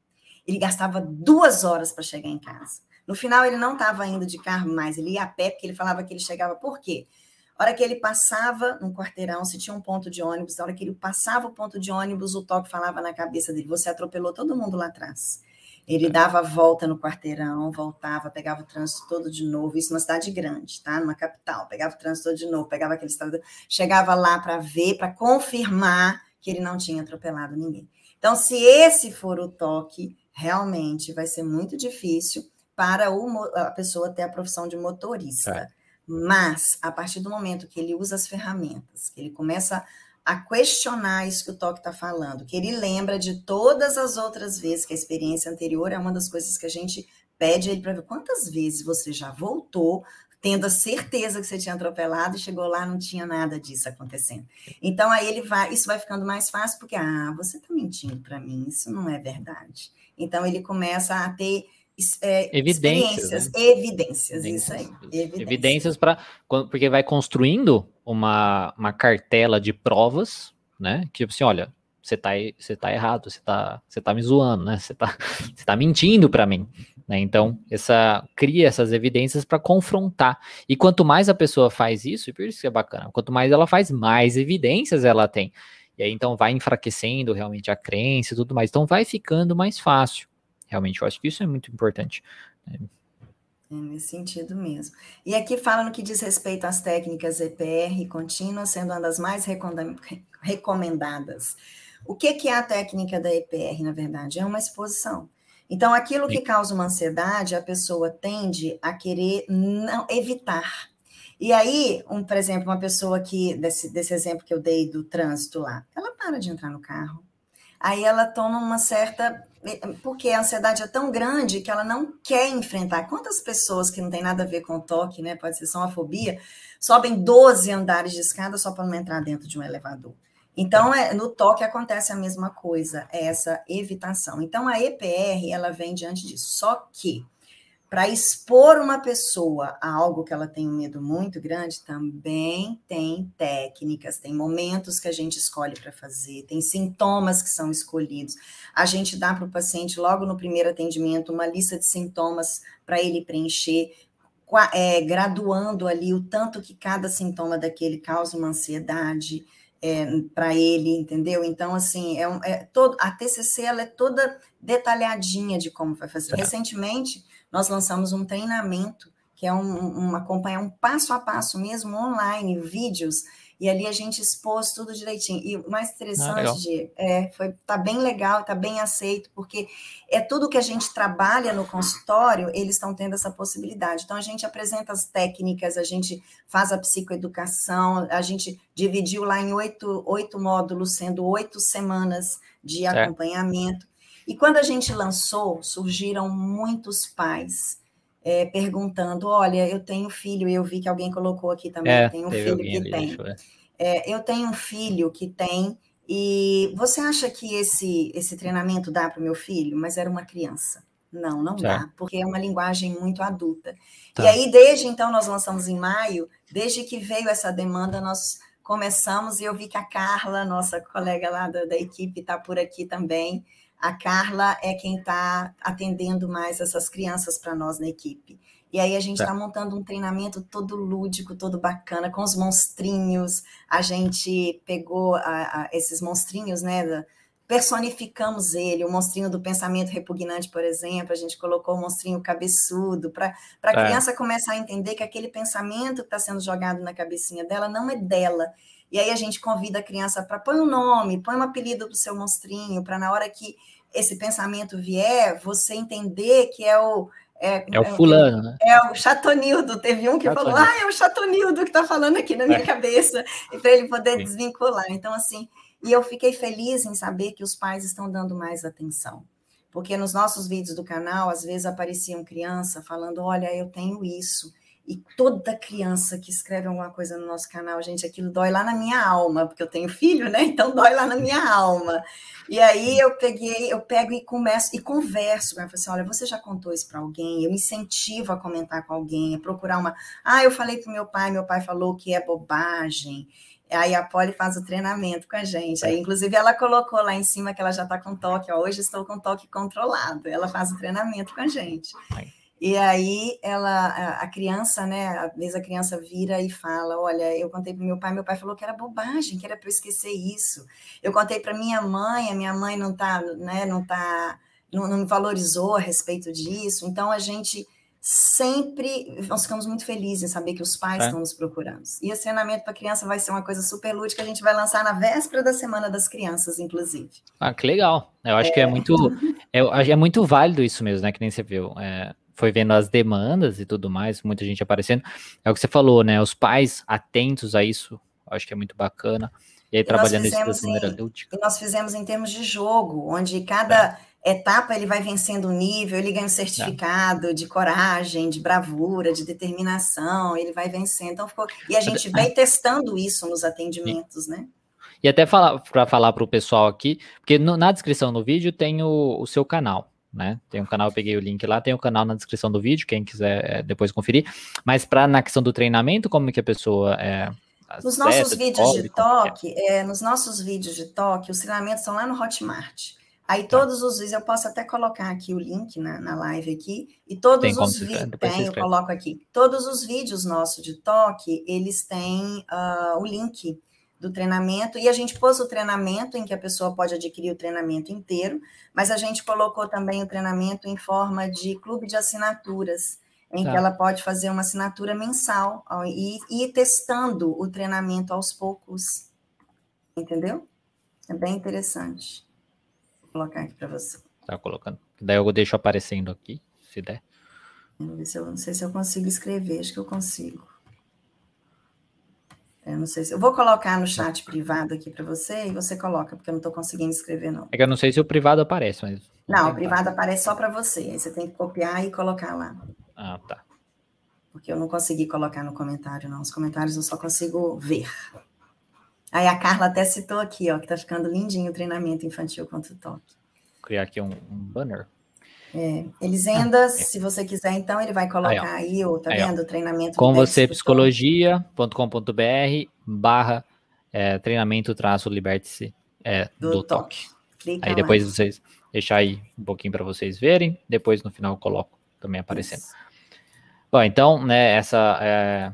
Ele gastava duas horas para chegar em casa. No final, ele não estava indo de carro mais, ele ia a pé, porque ele falava que ele chegava. Por quê? A hora que ele passava no quarteirão, se tinha um ponto de ônibus, a hora que ele passava o ponto de ônibus, o toque falava na cabeça dele: Você atropelou todo mundo lá atrás. Ele dava a volta no quarteirão, voltava, pegava o trânsito todo de novo, isso numa cidade grande, tá? Numa capital, pegava o trânsito todo de novo, pegava aquele estado, chegava lá para ver, para confirmar que ele não tinha atropelado ninguém. Então, se esse for o toque, realmente vai ser muito difícil para o, a pessoa ter a profissão de motorista. É. Mas, a partir do momento que ele usa as ferramentas, que ele começa a questionar isso que o Toque está falando, que ele lembra de todas as outras vezes que a experiência anterior é uma das coisas que a gente pede ele para ver quantas vezes você já voltou tendo a certeza que você tinha atropelado e chegou lá não tinha nada disso acontecendo. Então aí ele vai, isso vai ficando mais fácil porque ah, você está mentindo para mim, isso não é verdade. Então ele começa a ter é, evidências, né? evidências, isso aí. Evidências, evidências para porque vai construindo uma, uma cartela de provas, né? Tipo assim, olha, você tá, você tá errado, você tá, você tá me zoando, né? Você tá, você tá mentindo para mim, né? Então, essa cria essas evidências para confrontar. E quanto mais a pessoa faz isso, e por isso que é bacana, quanto mais ela faz, mais evidências ela tem. E aí então vai enfraquecendo realmente a crença e tudo mais. Então vai ficando mais fácil. Realmente, eu acho que isso é muito importante. Né? É nesse sentido mesmo. E aqui fala no que diz respeito às técnicas EPR contínua, sendo uma das mais recomendadas. O que, que é a técnica da EPR, na verdade? É uma exposição. Então, aquilo que causa uma ansiedade, a pessoa tende a querer não evitar. E aí, um, por exemplo, uma pessoa que, desse, desse exemplo que eu dei do trânsito lá, ela para de entrar no carro. Aí ela toma uma certa. Porque a ansiedade é tão grande que ela não quer enfrentar. Quantas pessoas que não tem nada a ver com o toque, né? Pode ser só uma fobia, sobem 12 andares de escada só para não entrar dentro de um elevador. Então, é, no toque acontece a mesma coisa, essa evitação. Então, a EPR, ela vem diante disso. Só que, para expor uma pessoa a algo que ela tem um medo muito grande, também tem técnicas, tem momentos que a gente escolhe para fazer, tem sintomas que são escolhidos. A gente dá para o paciente, logo no primeiro atendimento, uma lista de sintomas para ele preencher, é, graduando ali o tanto que cada sintoma daquele causa uma ansiedade. É, para ele, entendeu? Então, assim, é, é todo, a TCC ela é toda detalhadinha de como vai fazer. É. Recentemente, nós lançamos um treinamento que é um, um acompanhar um passo a passo mesmo online, vídeos, e ali a gente expôs tudo direitinho. E o mais ah, interessante ah, de, é, foi tá bem legal, tá bem aceito, porque é tudo que a gente trabalha no consultório, eles estão tendo essa possibilidade. Então a gente apresenta as técnicas, a gente faz a psicoeducação, a gente dividiu lá em oito, oito módulos, sendo oito semanas de é. acompanhamento. E quando a gente lançou, surgiram muitos pais é, perguntando: olha, eu tenho filho, e eu vi que alguém colocou aqui também, é, tem um filho que tem. É. eu tenho um filho que tem, e você acha que esse, esse treinamento dá para o meu filho? Mas era uma criança. Não, não dá, porque é uma linguagem muito adulta. Tá. E aí, desde então, nós lançamos em maio, desde que veio essa demanda, nós começamos, e eu vi que a Carla, nossa colega lá da, da equipe, está por aqui também. A Carla é quem está atendendo mais essas crianças para nós na equipe. E aí a gente está tá montando um treinamento todo lúdico, todo bacana, com os monstrinhos. A gente pegou a, a, esses monstrinhos, né? Personificamos ele, o monstrinho do pensamento repugnante, por exemplo, a gente colocou o monstrinho cabeçudo, para a é. criança começar a entender que aquele pensamento que está sendo jogado na cabecinha dela não é dela, e aí a gente convida a criança para põe um nome, põe um apelido para o seu monstrinho, para na hora que esse pensamento vier, você entender que é o. É, é o fulano, né? É o Chatonildo. Teve um que Chatonildo. falou: ah, é o Chatonildo que está falando aqui na minha é. cabeça, e para ele poder Sim. desvincular. Então, assim, e eu fiquei feliz em saber que os pais estão dando mais atenção. Porque nos nossos vídeos do canal, às vezes apareciam criança falando: olha, eu tenho isso e toda criança que escreve alguma coisa no nosso canal, gente, aquilo dói lá na minha alma, porque eu tenho filho, né? Então dói lá na minha alma. E aí eu peguei, eu pego e começo e converso com ela, assim, olha, você já contou isso para alguém? Eu me incentivo a comentar com alguém, a procurar uma. Ah, eu falei para meu pai, meu pai falou que é bobagem. Aí a Polly faz o treinamento com a gente. Aí, inclusive, ela colocou lá em cima que ela já está com toque. Ó, hoje estou com toque controlado. Ela faz o treinamento com a gente. E aí ela, a criança, né? Às vezes a criança vira e fala: Olha, eu contei para meu pai, meu pai falou que era bobagem, que era para eu esquecer isso. Eu contei para minha mãe, a minha mãe não tá, né? Não tá, não, não me valorizou a respeito disso. Então a gente sempre nós ficamos muito felizes em saber que os pais é. estão nos procurando. E esse treinamento para criança vai ser uma coisa super lúdica, a gente vai lançar na véspera da Semana das Crianças, inclusive. Ah, que legal. Eu acho é. que é muito é, é muito válido isso mesmo, né? Que nem você viu. É, foi vendo as demandas e tudo mais, muita gente aparecendo. É o que você falou, né? Os pais atentos a isso, acho que é muito bacana. E aí, e trabalhando isso da maneira. E nós fizemos em termos de jogo, onde cada é. etapa ele vai vencendo um nível, ele ganha um certificado é. de coragem, de bravura, de determinação, ele vai vencendo. Então, ficou... E a gente vem testando isso nos atendimentos, né? E até para falar para o pessoal aqui, porque no, na descrição do vídeo tem o, o seu canal né? Tem um canal, eu peguei o link lá, tem o um canal na descrição do vídeo, quem quiser é, depois conferir. Mas para na questão do treinamento, como que a pessoa é, nos nossos vídeos de é? toque, é, nos nossos vídeos de toque, os treinamentos são lá no Hotmart. Aí tá. todos os vídeos, eu posso até colocar aqui o link na, na live aqui, e todos tem os vídeos, tem, eu coloco aqui, todos os vídeos nossos de toque, eles têm uh, o link do treinamento, e a gente pôs o treinamento em que a pessoa pode adquirir o treinamento inteiro, mas a gente colocou também o treinamento em forma de clube de assinaturas, em tá. que ela pode fazer uma assinatura mensal e ir testando o treinamento aos poucos. Entendeu? É bem interessante. Vou colocar aqui para você. Tá colocando. Daí eu deixo aparecendo aqui, se der. Eu não sei se eu consigo escrever, acho que eu consigo. Eu não sei se eu vou colocar no chat privado aqui para você e você coloca, porque eu não estou conseguindo escrever, não. É que eu não sei se o privado aparece, mas. Não, o privado aparece só para você. Aí você tem que copiar e colocar lá. Ah, tá. Porque eu não consegui colocar no comentário, não. Os comentários eu só consigo ver. Aí a Carla até citou aqui, ó, que tá ficando lindinho o treinamento infantil contra o toque. Vou criar aqui um, um banner. É, Elisenda, ah, é. se você quiser, então, ele vai colocar aí, aí ó, tá aí, vendo? O treinamento com você psicologia.com.br barra é, treinamento traço liberte-se é, do, do, toque. toque. aí depois vocês deixar aí um pouquinho para vocês verem, depois no final eu coloco também aparecendo. Isso. Bom, então, né, essa é...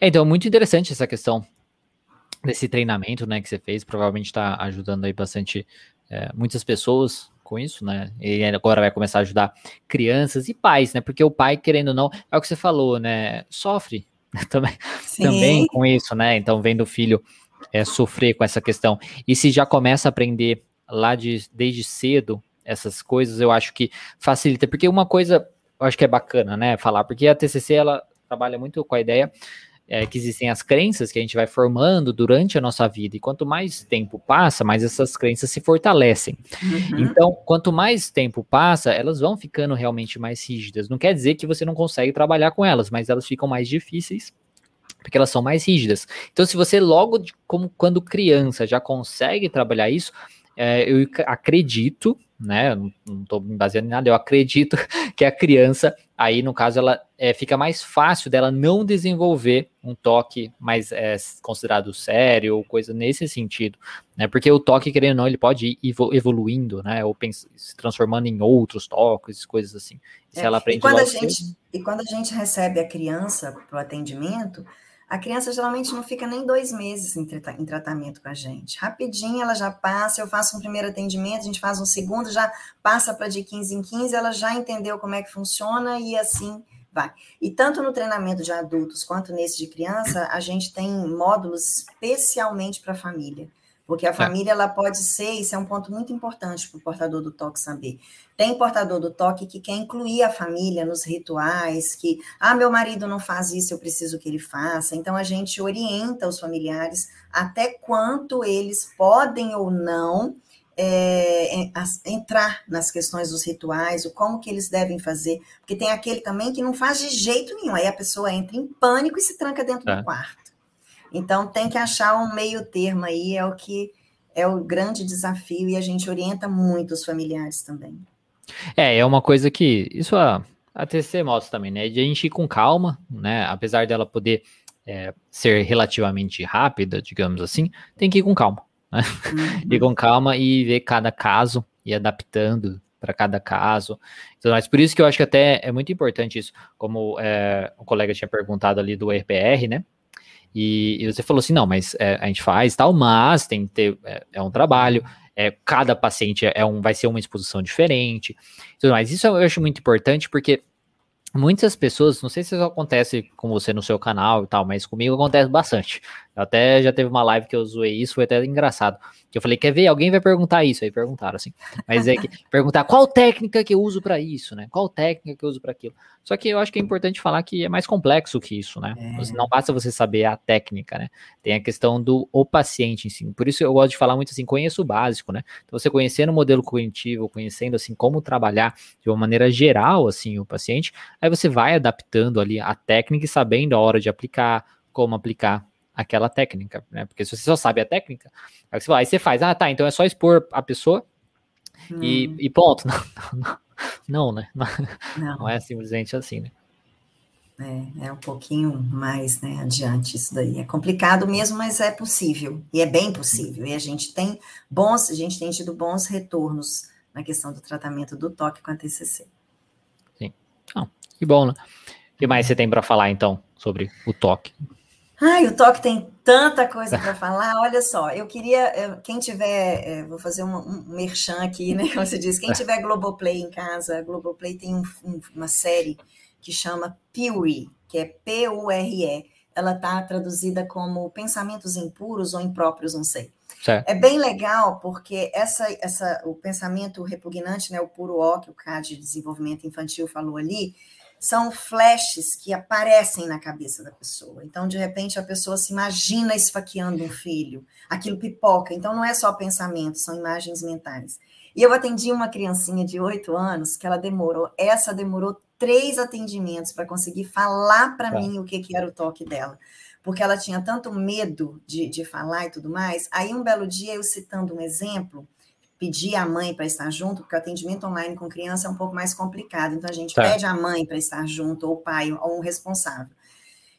é... então muito interessante essa questão desse treinamento, né, que você fez, provavelmente está ajudando aí bastante é, muitas pessoas com isso, né? E agora vai começar a ajudar crianças e pais, né? Porque o pai, querendo ou não, é o que você falou, né? Sofre também, também com isso, né? Então, vendo o filho é, sofrer com essa questão. E se já começa a aprender lá de, desde cedo essas coisas, eu acho que facilita. Porque uma coisa, eu acho que é bacana, né? Falar, porque a TCC, ela trabalha muito com a ideia é, que existem as crenças que a gente vai formando durante a nossa vida. E quanto mais tempo passa, mais essas crenças se fortalecem. Uhum. Então, quanto mais tempo passa, elas vão ficando realmente mais rígidas. Não quer dizer que você não consegue trabalhar com elas, mas elas ficam mais difíceis porque elas são mais rígidas. Então, se você logo, de, como quando criança, já consegue trabalhar isso, é, eu acredito, né? Não estou me baseando em nada, eu acredito que a criança, aí no caso, ela é, fica mais fácil dela não desenvolver um toque mais é, considerado sério ou coisa nesse sentido, né? Porque o toque, querendo ou não, ele pode ir evoluindo, né? Ou se transformando em outros toques, coisas assim. Se é, ela aprende e quando a gente E quando a gente recebe a criança para o atendimento, a criança geralmente não fica nem dois meses em, em, tratamento com a gente. Rapidinho ela já passa, eu faço um primeiro atendimento, a gente faz um segundo, já passa para de 15 em 15, ela já entendeu como é que funciona e assim vai. E tanto no treinamento de adultos quanto nesse de criança, a gente tem módulos especialmente para a família. Porque a é. família ela pode ser, isso é um ponto muito importante para o portador do toque saber. Tem portador do toque que quer incluir a família nos rituais, que, ah, meu marido não faz isso, eu preciso que ele faça. Então a gente orienta os familiares até quanto eles podem ou não é, entrar nas questões dos rituais, o como que eles devem fazer, porque tem aquele também que não faz de jeito nenhum, aí a pessoa entra em pânico e se tranca dentro é. do quarto. Então tem que achar um meio termo aí, é o que é o grande desafio e a gente orienta muito os familiares também. É, é uma coisa que isso a, a TC mostra também, né? De a gente ir com calma, né? Apesar dela poder é, ser relativamente rápida, digamos assim, tem que ir com calma. Né? Uhum. ir com calma e ver cada caso e adaptando para cada caso. Então, mas por isso que eu acho que até é muito importante isso, como é, o colega tinha perguntado ali do RPR, né? E, e, você falou assim, não, mas é, a gente faz tal, mas tem que ter, é, é um trabalho, é, cada paciente é um, vai ser uma exposição diferente, tudo mais. Isso eu acho muito importante porque muitas pessoas, não sei se isso acontece com você no seu canal e tal, mas comigo acontece bastante. Eu até já teve uma live que eu zoei isso, foi até engraçado. Que eu falei, quer ver? Alguém vai perguntar isso. Aí perguntaram assim. Mas é que perguntar qual técnica que eu uso para isso, né? Qual técnica que eu uso para aquilo. Só que eu acho que é importante falar que é mais complexo que isso, né? É. Não basta você saber a técnica, né? Tem a questão do o paciente em si. Por isso eu gosto de falar muito assim, conheça o básico, né? Então você conhecendo o modelo cognitivo, conhecendo assim como trabalhar de uma maneira geral assim o paciente, aí você vai adaptando ali a técnica e sabendo a hora de aplicar, como aplicar aquela técnica, né? Porque se você só sabe a técnica, aí você, vai, aí você faz, ah, tá, então é só expor a pessoa hum. e, e, ponto. Não, não, não né? Não. não. é simplesmente assim, né? É, é um pouquinho mais né, adiante isso daí. É complicado mesmo, mas é possível. E é bem possível. E a gente tem bons, a gente tem tido bons retornos na questão do tratamento do toque com a TCC. Sim. Ah, que bom, né? O que mais você tem para falar, então, sobre o toque? Ai, o toque tem tanta coisa para falar. Olha só, eu queria, quem tiver, é, vou fazer um, um merchan aqui, né? Como você diz, quem tiver Globoplay em casa, Globoplay tem um, um, uma série que chama Puri, que é P-U-R-E. Ela está traduzida como pensamentos impuros ou impróprios, não sei. Certo. É bem legal porque essa, essa, o pensamento repugnante, né, o puro ó que o CAD de desenvolvimento infantil falou ali, são flashes que aparecem na cabeça da pessoa. Então, de repente, a pessoa se imagina esfaqueando um filho, aquilo pipoca. Então, não é só pensamento, são imagens mentais. E eu atendi uma criancinha de oito anos que ela demorou, essa demorou três atendimentos para conseguir falar para tá. mim o que, que era o toque dela. Porque ela tinha tanto medo de, de falar e tudo mais. Aí, um belo dia, eu citando um exemplo, pedir a mãe para estar junto, porque o atendimento online com criança é um pouco mais complicado. Então a gente tá. pede a mãe para estar junto, ou o pai, ou um responsável.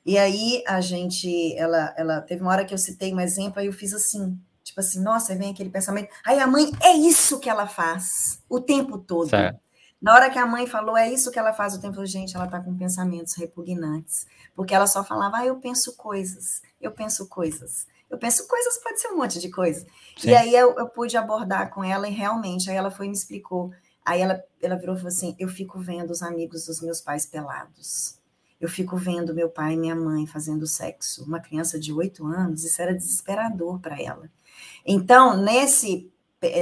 E aí a gente, ela, ela teve uma hora que eu citei um exemplo, aí eu fiz assim, tipo assim, nossa, vem aquele pensamento. Aí a mãe, é isso que ela faz o tempo todo. Certo. Na hora que a mãe falou, é isso que ela faz o tempo todo, gente, ela tá com pensamentos repugnantes. Porque ela só falava, ah, eu penso coisas, eu penso coisas. Eu penso coisas, pode ser um monte de coisa. Sim. E aí eu, eu pude abordar com ela e realmente, aí ela foi e me explicou. Aí ela, ela virou e falou assim: eu fico vendo os amigos dos meus pais pelados. Eu fico vendo meu pai e minha mãe fazendo sexo. Uma criança de oito anos, isso era desesperador para ela. Então, nesse,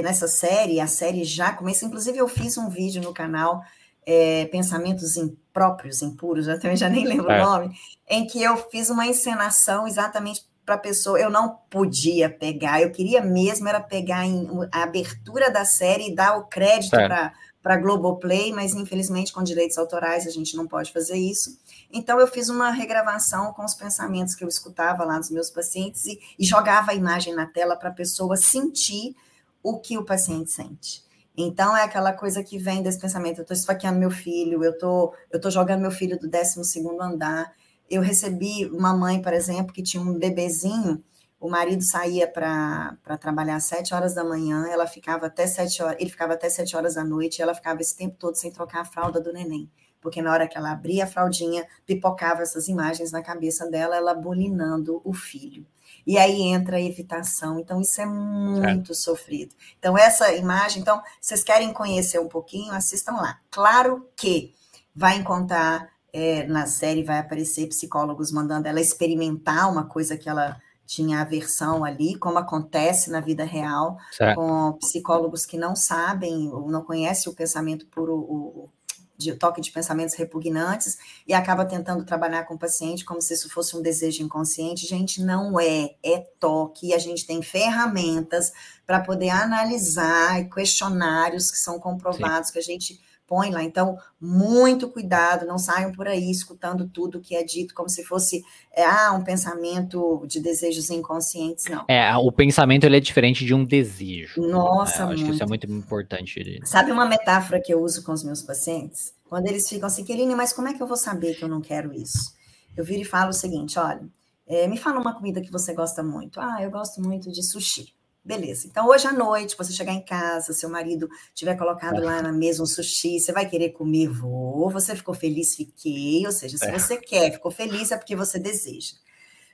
nessa série, a série já começa. Inclusive, eu fiz um vídeo no canal é, Pensamentos Impróprios, Impuros, eu também já nem lembro é. o nome, em que eu fiz uma encenação exatamente para a pessoa. Eu não podia pegar, eu queria mesmo era pegar em, a abertura da série e dar o crédito para para Globoplay, mas infelizmente com direitos autorais a gente não pode fazer isso. Então eu fiz uma regravação com os pensamentos que eu escutava lá dos meus pacientes e, e jogava a imagem na tela para a pessoa sentir o que o paciente sente. Então é aquela coisa que vem desse pensamento, eu estou esfaqueando meu filho, eu tô, eu tô jogando meu filho do 12 segundo andar. Eu recebi uma mãe, por exemplo, que tinha um bebezinho o marido saía para trabalhar às sete horas da manhã, ela ficava até sete horas, ele ficava até sete horas da noite, e ela ficava esse tempo todo sem trocar a fralda do neném. Porque na hora que ela abria a fraldinha, pipocava essas imagens na cabeça dela, ela bulinando o filho. E aí entra a evitação. Então, isso é muito é. sofrido. Então, essa imagem, então, vocês querem conhecer um pouquinho, assistam lá. Claro que vai encontrar é, na série vai aparecer psicólogos mandando ela experimentar uma coisa que ela tinha aversão ali, como acontece na vida real, certo. com psicólogos que não sabem ou não conhecem o pensamento por o, o de toque de pensamentos repugnantes e acaba tentando trabalhar com o paciente como se isso fosse um desejo inconsciente. Gente, não é, é toque e a gente tem ferramentas para poder analisar questionários que são comprovados Sim. que a gente põe lá. Então, muito cuidado, não saiam por aí escutando tudo que é dito como se fosse é, ah, um pensamento de desejos inconscientes, não. É, o pensamento ele é diferente de um desejo. Nossa, é, acho muito. que isso é muito importante. Sabe uma metáfora que eu uso com os meus pacientes? Quando eles ficam assim, Keline, mas como é que eu vou saber que eu não quero isso? Eu viro e falo o seguinte, olha, é, me fala uma comida que você gosta muito. Ah, eu gosto muito de sushi. Beleza. Então, hoje à noite, você chegar em casa, seu marido tiver colocado lá na mesa um sushi, você vai querer comer? Vou. Você ficou feliz? Fiquei. Ou seja, se é. você quer, ficou feliz, é porque você deseja.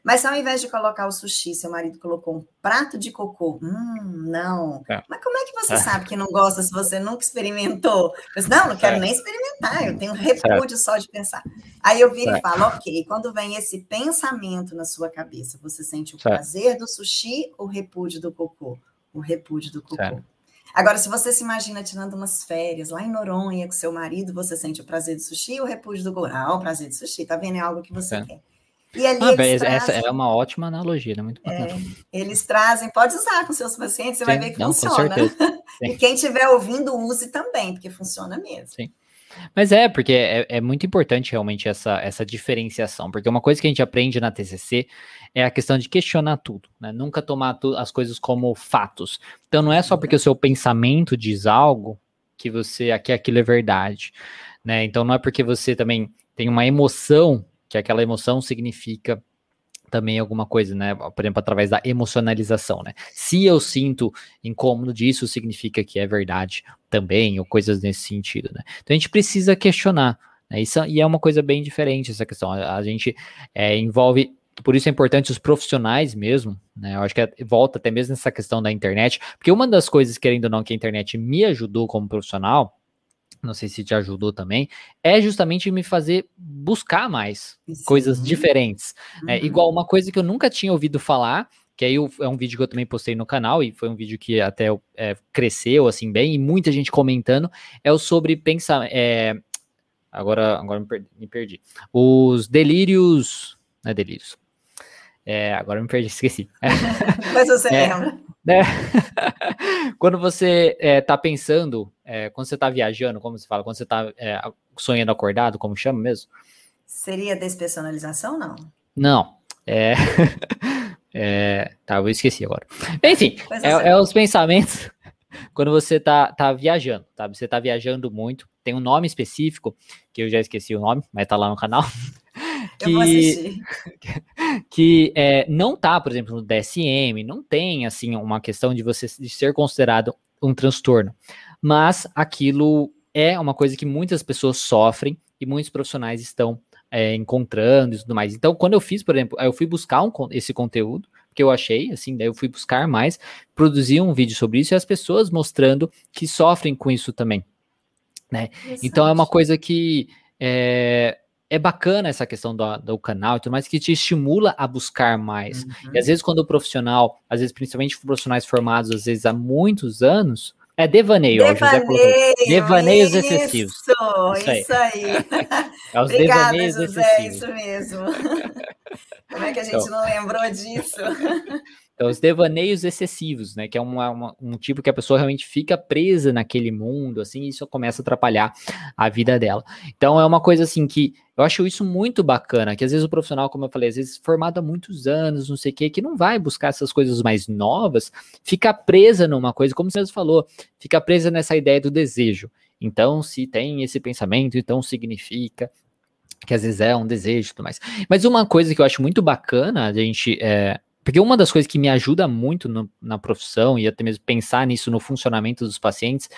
Mas ao invés de colocar o sushi, seu marido colocou um prato de cocô. Hum, não. É. Mas como é que você é. sabe que não gosta se você nunca experimentou? Eu disse, não, não quero é. nem experimentar, eu tenho um repúdio só de pensar. Aí eu viro e falo, ok, quando vem esse pensamento na sua cabeça, você sente o prazer do sushi ou o repúdio do cocô? O repúdio do cocô. Agora, se você se imagina tirando umas férias lá em Noronha com seu marido, você sente o prazer do sushi ou o repúdio do cocô? Ah, o prazer do sushi, tá vendo? É algo que você quer. E ali ah, trazem, essa é uma ótima analogia, né? Muito bacana. É, eles trazem, pode usar com seus pacientes, você Sim, vai ver que não, funciona. e quem estiver ouvindo, use também, porque funciona mesmo. Sim. Mas é, porque é, é, muito importante realmente essa, essa diferenciação, porque uma coisa que a gente aprende na TCC é a questão de questionar tudo, né? Nunca tomar as coisas como fatos. Então não é só porque o seu pensamento diz algo que você que aquilo é verdade, né? Então não é porque você também tem uma emoção que aquela emoção significa também alguma coisa, né? Por exemplo, através da emocionalização, né? Se eu sinto incômodo disso, significa que é verdade também, ou coisas nesse sentido, né? Então a gente precisa questionar, né? Isso, e é uma coisa bem diferente essa questão. A, a gente é, envolve por isso é importante os profissionais mesmo, né? Eu acho que é, volta até mesmo nessa questão da internet, porque uma das coisas, querendo ou não, que a internet me ajudou como profissional não sei se te ajudou também, é justamente me fazer buscar mais Sim. coisas diferentes. É, uhum. É, igual uma coisa que eu nunca tinha ouvido falar, que aí é um vídeo que eu também postei no canal, e foi um vídeo que até é, cresceu assim bem, e muita gente comentando, é o sobre pensar. É, agora agora me perdi, me perdi. Os delírios. Não é delírios. É, agora me perdi, esqueci. Mas você é, lembra. Né? quando você está é, pensando, é, quando você está viajando, como se fala, quando você está é, sonhando acordado, como chama mesmo? Seria despersonalização, não? Não. É, é, tá, eu esqueci agora. Enfim, é, os pensamentos. quando você tá, tá viajando, tá? Você tá viajando muito, tem um nome específico, que eu já esqueci o nome, mas tá lá no canal. Que, que é, não tá, por exemplo, no DSM, não tem assim uma questão de você de ser considerado um transtorno, mas aquilo é uma coisa que muitas pessoas sofrem e muitos profissionais estão é, encontrando e tudo mais. Então, quando eu fiz, por exemplo, eu fui buscar um, esse conteúdo que eu achei, assim, daí eu fui buscar mais, produzir um vídeo sobre isso e as pessoas mostrando que sofrem com isso também, né? Então é uma coisa que é, é bacana essa questão do, do canal e tudo mais, que te estimula a buscar mais. Uhum. E às vezes, quando o profissional, às vezes, principalmente profissionais formados, às vezes há muitos anos, é devaneio. Devaneio, Devaneios isso, excessivos. Isso, isso aí. É os Obrigada, devaneios José, excessivos. isso mesmo. Como é que a gente então, não lembrou disso? Então, os devaneios excessivos, né? Que é uma, uma, um tipo que a pessoa realmente fica presa naquele mundo, assim, e isso começa a atrapalhar a vida dela. Então, é uma coisa assim que eu acho isso muito bacana, que às vezes o profissional, como eu falei, às vezes formado há muitos anos, não sei o quê, que não vai buscar essas coisas mais novas, fica presa numa coisa, como você falou, fica presa nessa ideia do desejo. Então, se tem esse pensamento, então significa que às vezes é um desejo e tudo mais. Mas uma coisa que eu acho muito bacana a gente é, porque uma das coisas que me ajuda muito no, na profissão e até mesmo pensar nisso no funcionamento dos pacientes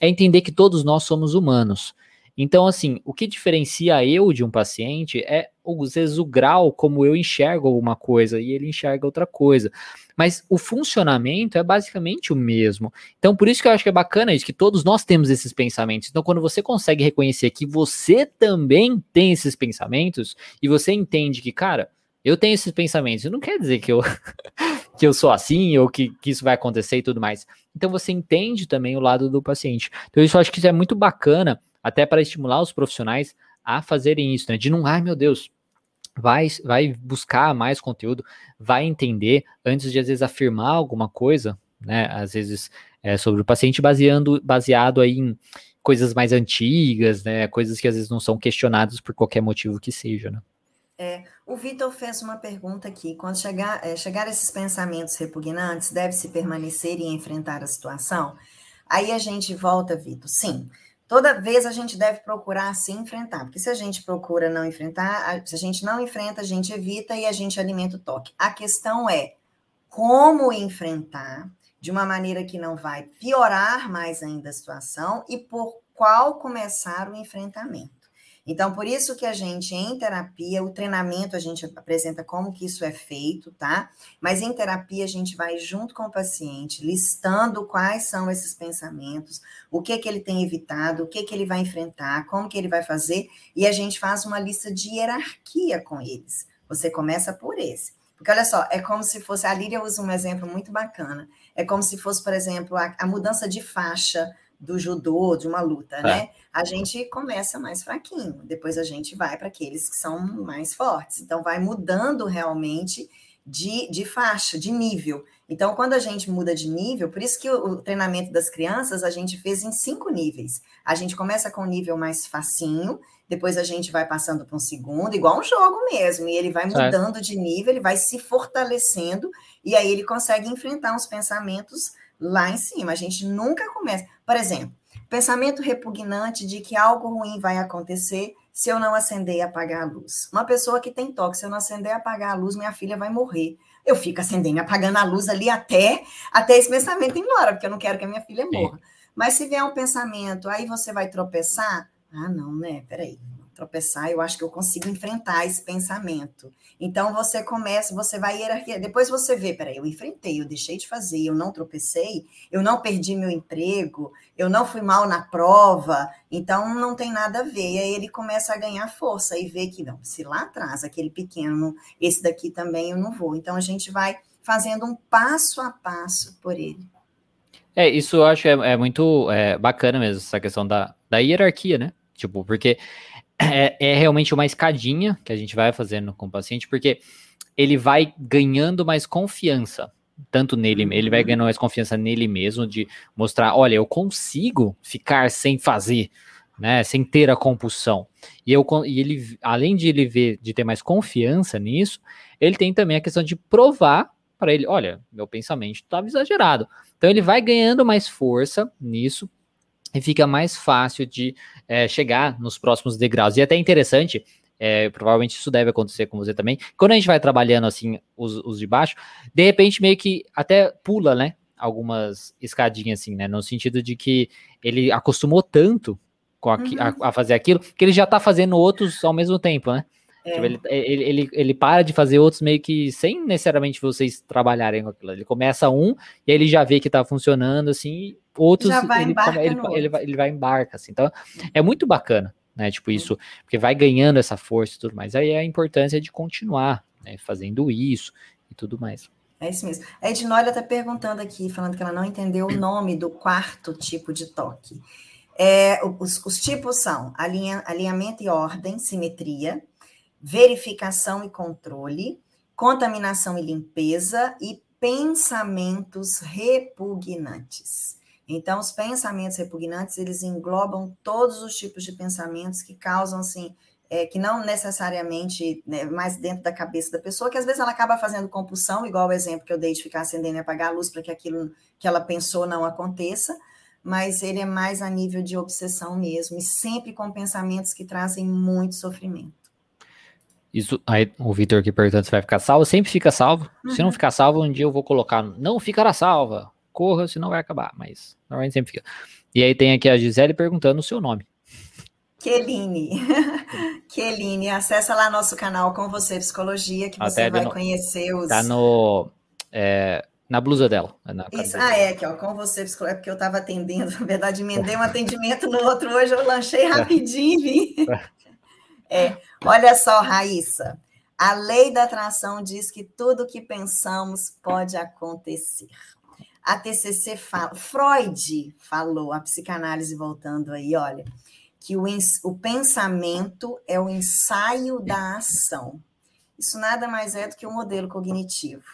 é entender que todos nós somos humanos. Então, assim, o que diferencia eu de um paciente é, às vezes, o grau como eu enxergo alguma coisa e ele enxerga outra coisa. Mas o funcionamento é basicamente o mesmo. Então, por isso que eu acho que é bacana isso, que todos nós temos esses pensamentos. Então, quando você consegue reconhecer que você também tem esses pensamentos e você entende que, cara, eu tenho esses pensamentos. Não quer dizer que eu, que eu sou assim ou que, que isso vai acontecer e tudo mais. Então você entende também o lado do paciente. Então isso eu acho que isso é muito bacana, até para estimular os profissionais a fazerem isso, né? De não, ai meu Deus, vai, vai buscar mais conteúdo, vai entender antes de às vezes afirmar alguma coisa, né? Às vezes é, sobre o paciente baseando, baseado aí em coisas mais antigas, né? Coisas que às vezes não são questionadas por qualquer motivo que seja, né? É, o Vitor fez uma pergunta aqui. Quando chegar, é, chegar esses pensamentos repugnantes, deve-se permanecer e enfrentar a situação? Aí a gente volta, Vitor. Sim, toda vez a gente deve procurar se enfrentar, porque se a gente procura não enfrentar, se a gente não enfrenta, a gente evita e a gente alimenta o toque. A questão é como enfrentar de uma maneira que não vai piorar mais ainda a situação e por qual começar o enfrentamento. Então, por isso que a gente, em terapia, o treinamento a gente apresenta como que isso é feito, tá? Mas em terapia a gente vai junto com o paciente, listando quais são esses pensamentos, o que que ele tem evitado, o que que ele vai enfrentar, como que ele vai fazer, e a gente faz uma lista de hierarquia com eles. Você começa por esse. Porque olha só, é como se fosse, a Líria usa um exemplo muito bacana. É como se fosse, por exemplo, a, a mudança de faixa do judô, de uma luta, é. né? A gente começa mais fraquinho, depois a gente vai para aqueles que são mais fortes. Então, vai mudando realmente de, de faixa, de nível. Então, quando a gente muda de nível, por isso que o, o, treinamento das crianças a gente fez em cinco níveis. A gente começa com um nível mais facinho, depois a gente vai passando para um segundo, igual um jogo mesmo, e ele vai mudando de nível, ele vai se fortalecendo, e aí ele consegue enfrentar uns pensamentos lá em cima. A gente nunca começa. Por exemplo, pensamento repugnante de que algo ruim vai acontecer se eu não acender e apagar a luz. Uma pessoa que tem toque, se eu não acender e apagar a luz, minha filha vai morrer. Eu fico acendendo e apagando a luz ali até, até esse pensamento ir embora, porque eu não quero que a minha filha morra. Sim. Mas se vier um pensamento, aí você vai tropeçar? Ah, não, né? Peraí tropeçar, eu acho que eu consigo enfrentar esse pensamento. Então você começa, você vai hierarquia, depois você vê, peraí, eu enfrentei, eu deixei de fazer, eu não tropecei, eu não perdi meu emprego, eu não fui mal na prova, então não tem nada a ver. E aí ele começa a ganhar força e vê que não, se lá atrás aquele pequeno, esse daqui também eu não vou. Então a gente vai fazendo um passo a passo por ele. É, isso eu acho é, é muito é, bacana mesmo, essa questão da, da hierarquia, né? Tipo, porque é, é realmente uma escadinha que a gente vai fazendo com o paciente, porque ele vai ganhando mais confiança, tanto nele, ele vai ganhando mais confiança nele mesmo, de mostrar, olha, eu consigo ficar sem fazer, né, sem ter a compulsão. E, eu, e ele, além de ele ver, de ter mais confiança nisso, ele tem também a questão de provar para ele, olha, meu pensamento estava exagerado. Então ele vai ganhando mais força nisso e fica mais fácil de é, chegar nos próximos degraus. E é até interessante, é, provavelmente isso deve acontecer com você também. Quando a gente vai trabalhando assim, os, os de baixo, de repente meio que até pula, né? Algumas escadinhas assim, né? No sentido de que ele acostumou tanto a, uhum. a, a, fazer aquilo que ele já tá fazendo outros ao mesmo tempo, né? É. Tipo, ele, ele, ele, ele, para de fazer outros meio que sem necessariamente vocês trabalharem com aquilo. Ele começa um e aí ele já vê que tá funcionando, assim, outros ele, ele, ele, ele, vai, ele vai embarca, assim. Então, é muito bacana, né? Tipo, isso, porque vai ganhando essa força e tudo mais. Aí é a importância de continuar né, fazendo isso e tudo mais. É isso mesmo. A Ednólia está perguntando aqui, falando que ela não entendeu o nome do quarto tipo de toque. É, os, os tipos são alinha, alinhamento e ordem, simetria, verificação e controle, contaminação e limpeza e pensamentos repugnantes. Então, os pensamentos repugnantes, eles englobam todos os tipos de pensamentos que causam, assim, é, que não necessariamente né, mais dentro da cabeça da pessoa, que às vezes ela acaba fazendo compulsão, igual o exemplo que eu dei de ficar acendendo e apagar a luz para que aquilo que ela pensou não aconteça, mas ele é mais a nível de obsessão mesmo, e sempre com pensamentos que trazem muito sofrimento. Isso, aí o Vitor aqui perguntando se vai ficar salvo, sempre fica salvo. Uhum. Se não uhum. ficar salvo, um dia eu vou colocar, não ficará salva, corra, senão vai acabar, mas normalmente sempre fica. E aí tem aqui a Gisele perguntando o seu nome. Keline. Keline, acessa lá nosso canal com você Psicologia, que você Até vai no, conhecer os. Tá no. É, na blusa dela. Na Isso, ah, é, aqui, ó, com você, Psicologia, é porque eu estava atendendo, na verdade, emendei um atendimento no outro hoje, eu lanchei rapidinho e vim. É, olha só, Raíssa. A lei da atração diz que tudo que pensamos pode acontecer. A TCC fala, Freud falou, a psicanálise voltando aí, olha, que o, o pensamento é o ensaio da ação. Isso nada mais é do que um modelo cognitivo.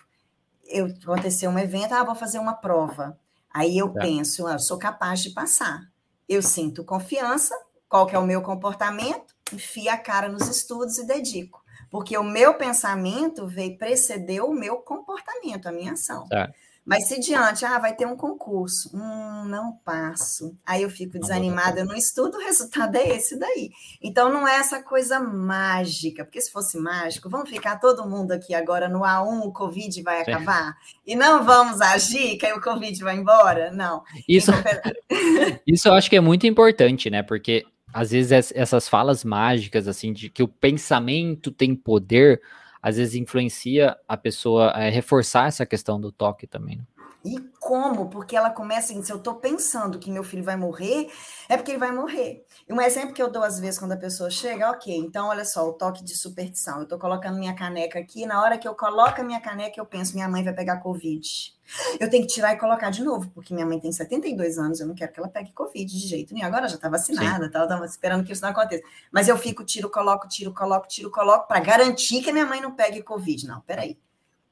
Eu aconteceu um evento, ah, vou fazer uma prova. Aí eu é. penso, ah, eu sou capaz de passar. Eu sinto confiança, qual que é o meu comportamento? enfia a cara nos estudos e dedico. Porque o meu pensamento veio preceder o meu comportamento, a minha ação. Tá. Mas se diante, ah, vai ter um concurso, hum, não passo. Aí eu fico desanimada, eu não estudo, o resultado é esse daí. Então não é essa coisa mágica, porque se fosse mágico, vamos ficar todo mundo aqui agora no A1, o Covid vai Sim. acabar, e não vamos agir, que aí o Covid vai embora? Não. Isso, isso eu acho que é muito importante, né? Porque às vezes essas falas mágicas, assim, de que o pensamento tem poder, às vezes influencia a pessoa a reforçar essa questão do toque também. Né? E como? Porque ela começa assim, se eu estou pensando que meu filho vai morrer, é porque ele vai morrer. E um exemplo que eu dou às vezes quando a pessoa chega, ok, então olha só, o toque de superstição. Eu estou colocando minha caneca aqui, na hora que eu coloco a minha caneca, eu penso, minha mãe vai pegar Covid. Eu tenho que tirar e colocar de novo, porque minha mãe tem 72 anos, eu não quero que ela pegue Covid de jeito nenhum. Agora já está vacinada, estava esperando que isso não aconteça. Mas eu fico, tiro, coloco, tiro, coloco, tiro, coloco, para garantir que a minha mãe não pegue Covid. Não, peraí.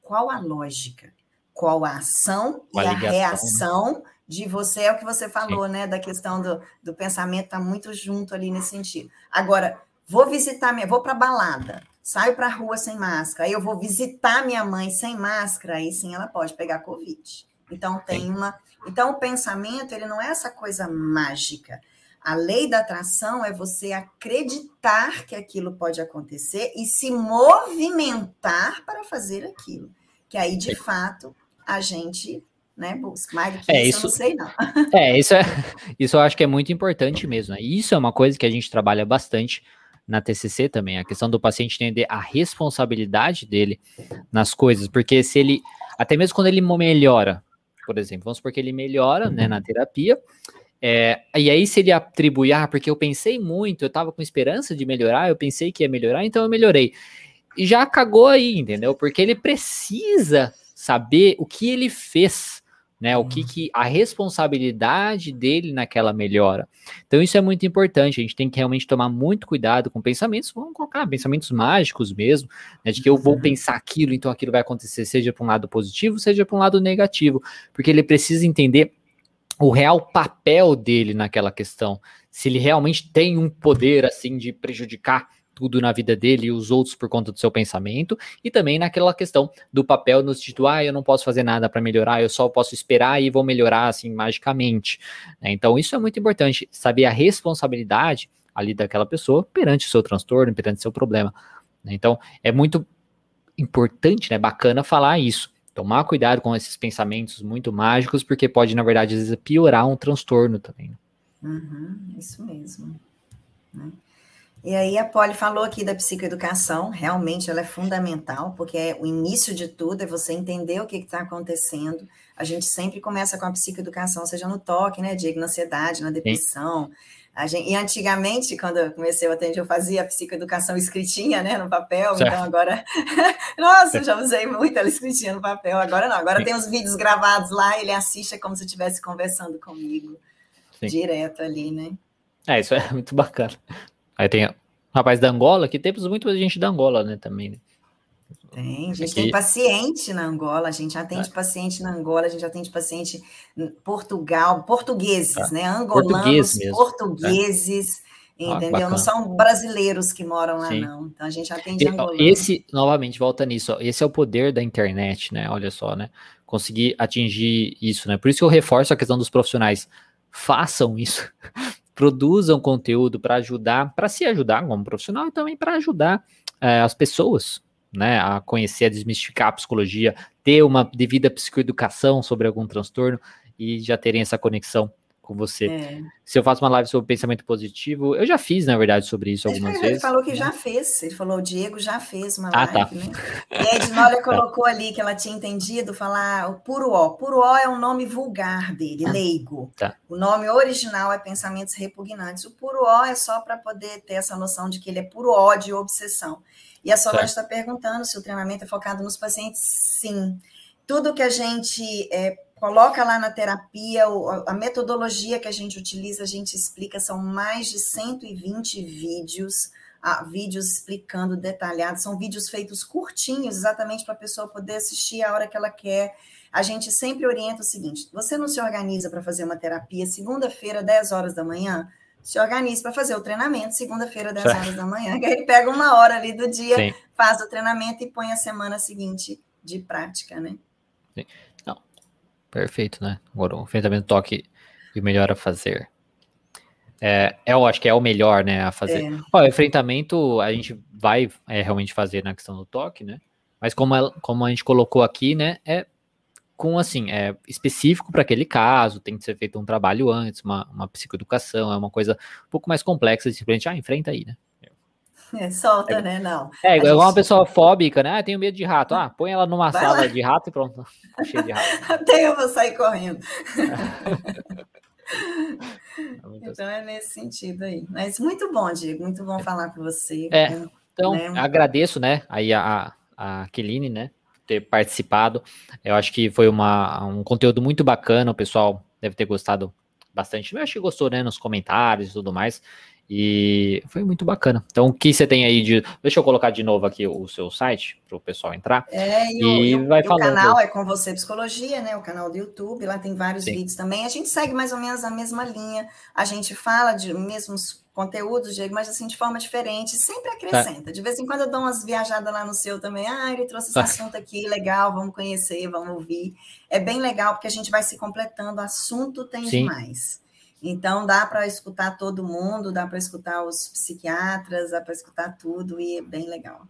Qual a lógica? Qual a ação e a, né? reação né? de você, é o que você falou, Sim. né? Da questão do, do pensamento, tá muito junto ali nesse sentido. Agora, vou visitar minha, vou para balada, saio para a rua sem máscara, aí eu vou visitar minha mãe sem máscara, aí sim ela pode pegar Covid. Então tem Sim. uma. Então o pensamento ele não é essa coisa mágica. A lei da atração é você acreditar que aquilo pode acontecer e se movimentar para fazer aquilo. Que aí, de fato, a gente né, busca. Mais do que é, isso, isso, eu não sei, não. É, isso, é, isso eu acho que é muito importante mesmo. Né? Isso é uma coisa que a gente trabalha bastante na TCC também, a questão do paciente entender a responsabilidade dele nas coisas, porque se ele, até mesmo quando ele melhora, por exemplo, vamos supor que ele melhora, né, na terapia, é, e aí se ele atribuir, ah, porque eu pensei muito, eu tava com esperança de melhorar, eu pensei que ia melhorar, então eu melhorei. E já cagou aí, entendeu? Porque ele precisa saber o que ele fez, né? O que, uhum. que a responsabilidade dele naquela melhora. Então isso é muito importante. A gente tem que realmente tomar muito cuidado com pensamentos, vamos colocar pensamentos mágicos mesmo, né? De que eu vou uhum. pensar aquilo, então aquilo vai acontecer, seja para um lado positivo, seja para um lado negativo, porque ele precisa entender o real papel dele naquela questão, se ele realmente tem um poder assim de prejudicar tudo na vida dele e os outros por conta do seu pensamento, e também naquela questão do papel no sentido, ah, eu não posso fazer nada para melhorar, eu só posso esperar e vou melhorar assim magicamente. Né? Então, isso é muito importante, saber a responsabilidade ali daquela pessoa perante o seu transtorno, perante o seu problema. Né? Então, é muito importante, né, bacana falar isso. Tomar cuidado com esses pensamentos muito mágicos, porque pode, na verdade, às vezes piorar um transtorno também. Né? Uhum, isso mesmo. Né? E aí a Polly falou aqui da psicoeducação, realmente ela é fundamental, porque é o início de tudo, é você entender o que está acontecendo. A gente sempre começa com a psicoeducação, seja no toque, né, Diego, na ansiedade, na depressão. Gente, e antigamente, quando eu comecei a atender, eu fazia a psicoeducação escritinha, né, no papel, certo. então agora, nossa, eu já usei muito ela escritinha no papel, agora não, agora Sim. tem os vídeos gravados lá, ele assiste é como se estivesse conversando comigo, Sim. direto ali, né. É, isso é muito bacana. Aí tem o rapaz da Angola, que temos muita gente da Angola, né, também, né? Tem, a gente tem paciente na Angola, a gente atende é. paciente na Angola, a gente atende paciente em Portugal, portugueses, tá. né? Angolanos, Português portugueses, é. entendeu? Ah, não são brasileiros que moram lá, Sim. não. Então a gente atende e, angolanos. Esse, novamente, volta nisso, ó, esse é o poder da internet, né? Olha só, né? Conseguir atingir isso, né? Por isso que eu reforço a questão dos profissionais. Façam isso. Produzam conteúdo para ajudar, para se ajudar como profissional e também para ajudar é, as pessoas, né, a conhecer, a desmistificar a psicologia, ter uma devida psicoeducação sobre algum transtorno e já terem essa conexão com você. É. Se eu faço uma live sobre pensamento positivo, eu já fiz, na verdade, sobre isso algumas ele vezes. Ele falou que já fez, ele falou, o Diego já fez uma ah, tá. live, tá. né? E a Ednólia colocou ali que ela tinha entendido falar o puro O. Puro O é um nome vulgar dele, ah, leigo. Tá. O nome original é Pensamentos Repugnantes. O puro O é só para poder ter essa noção de que ele é puro ódio e obsessão. E a Solange está perguntando se o treinamento é focado nos pacientes. Sim. Tudo que a gente é, coloca lá na terapia, a metodologia que a gente utiliza, a gente explica, são mais de 120 vídeos, vídeos explicando detalhado, são vídeos feitos curtinhos, exatamente para a pessoa poder assistir a hora que ela quer. A gente sempre orienta o seguinte: você não se organiza para fazer uma terapia segunda-feira, 10 horas da manhã? se organize para fazer o treinamento segunda-feira, 10 horas da manhã, que aí pega uma hora ali do dia, Sim. faz o treinamento e põe a semana seguinte de prática, né? Sim. Perfeito, né? Agora, o enfrentamento toque e melhor a fazer. É, eu acho que é o melhor, né, a fazer. É. Ó, o enfrentamento a gente vai é, realmente fazer na questão do toque, né? Mas como, ela, como a gente colocou aqui, né, é com assim, é específico para aquele caso, tem que ser feito um trabalho antes, uma, uma psicoeducação, é uma coisa um pouco mais complexa, simplesmente, ah, enfrenta aí, né? É, solta, é, né? Não. É, igual gente... uma pessoa fóbica, né? Ah, tenho medo de rato. Ah, põe ela numa Vai sala lá. de rato e pronto. Cheio de rato. Até eu vou sair correndo. então é nesse sentido aí. Mas muito bom, Diego. Muito bom falar com você. É, então, né? agradeço, né? Aí a, a Keline, né? ter participado. Eu acho que foi uma, um conteúdo muito bacana, o pessoal deve ter gostado bastante. Eu acho que gostou, né, nos comentários e tudo mais. E foi muito bacana. Então, o que você tem aí de. Deixa eu colocar de novo aqui o seu site para o pessoal entrar. É, e, e o, vai falando. O canal é com você Psicologia, né? O canal do YouTube, lá tem vários Sim. vídeos também. A gente segue mais ou menos a mesma linha. A gente fala de mesmos conteúdos, Diego, mas assim, de forma diferente, sempre acrescenta. Tá. De vez em quando eu dou umas viajadas lá no seu também. Ah, ele trouxe esse tá. assunto aqui, legal, vamos conhecer, vamos ouvir. É bem legal, porque a gente vai se completando, assunto tem Sim. demais. Então, dá para escutar todo mundo, dá para escutar os psiquiatras, dá para escutar tudo, e é bem legal.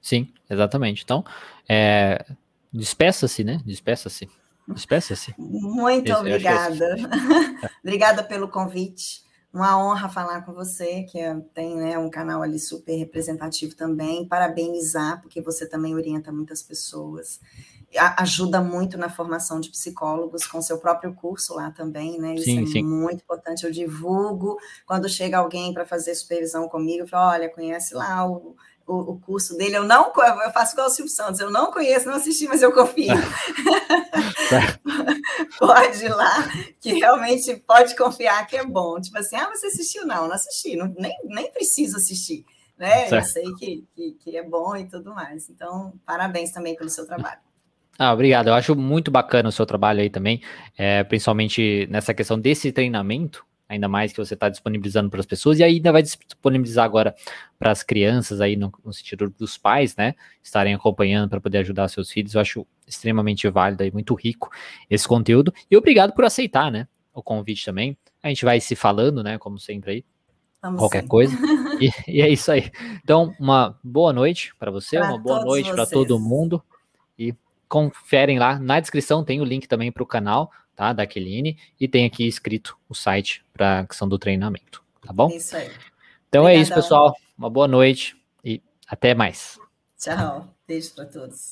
Sim, exatamente. Então, é... despeça-se, né? Despeça-se. Despeça-se. Muito Isso, obrigada. É obrigada pelo convite uma honra falar com você, que é, tem né, um canal ali super representativo também. Parabenizar, porque você também orienta muitas pessoas. ajuda muito na formação de psicólogos com seu próprio curso lá também, né? Isso sim, é sim. muito importante. Eu divulgo quando chega alguém para fazer supervisão comigo, eu falo, olha, conhece lá o o, o, curso dele. Eu não eu faço igual o Silvio Santos, eu não conheço, não assisti, mas eu confio. pode ir lá, que realmente pode confiar que é bom. Tipo assim, ah, você assistiu? Não, não assisti, não, nem, nem preciso assistir. Né? Eu sei que, que, que é bom e tudo mais. Então, parabéns também pelo seu trabalho. Ah, obrigado. Eu acho muito bacana o seu trabalho aí também, é, principalmente nessa questão desse treinamento, ainda mais que você está disponibilizando para as pessoas, e ainda vai disponibilizar agora para as crianças aí, no, no, sentido dos pais, né, estarem acompanhando para poder ajudar seus filhos. Eu acho extremamente válido e muito rico esse conteúdo. E obrigado por aceitar, né, o convite também. A gente vai se falando, né, como sempre aí. Vamos qualquer sim. coisa. E, e, é isso aí. Então, uma boa noite para você, pra uma boa noite para todo mundo. E conferem lá na descrição, tem o link também para o canal, tá? Da Aqueline, e tem aqui escrito o site para a questão do treinamento, tá bom? Isso aí. Então Obrigadão. é isso, pessoal. Uma boa noite e até mais. Tchau. Beijo para todos.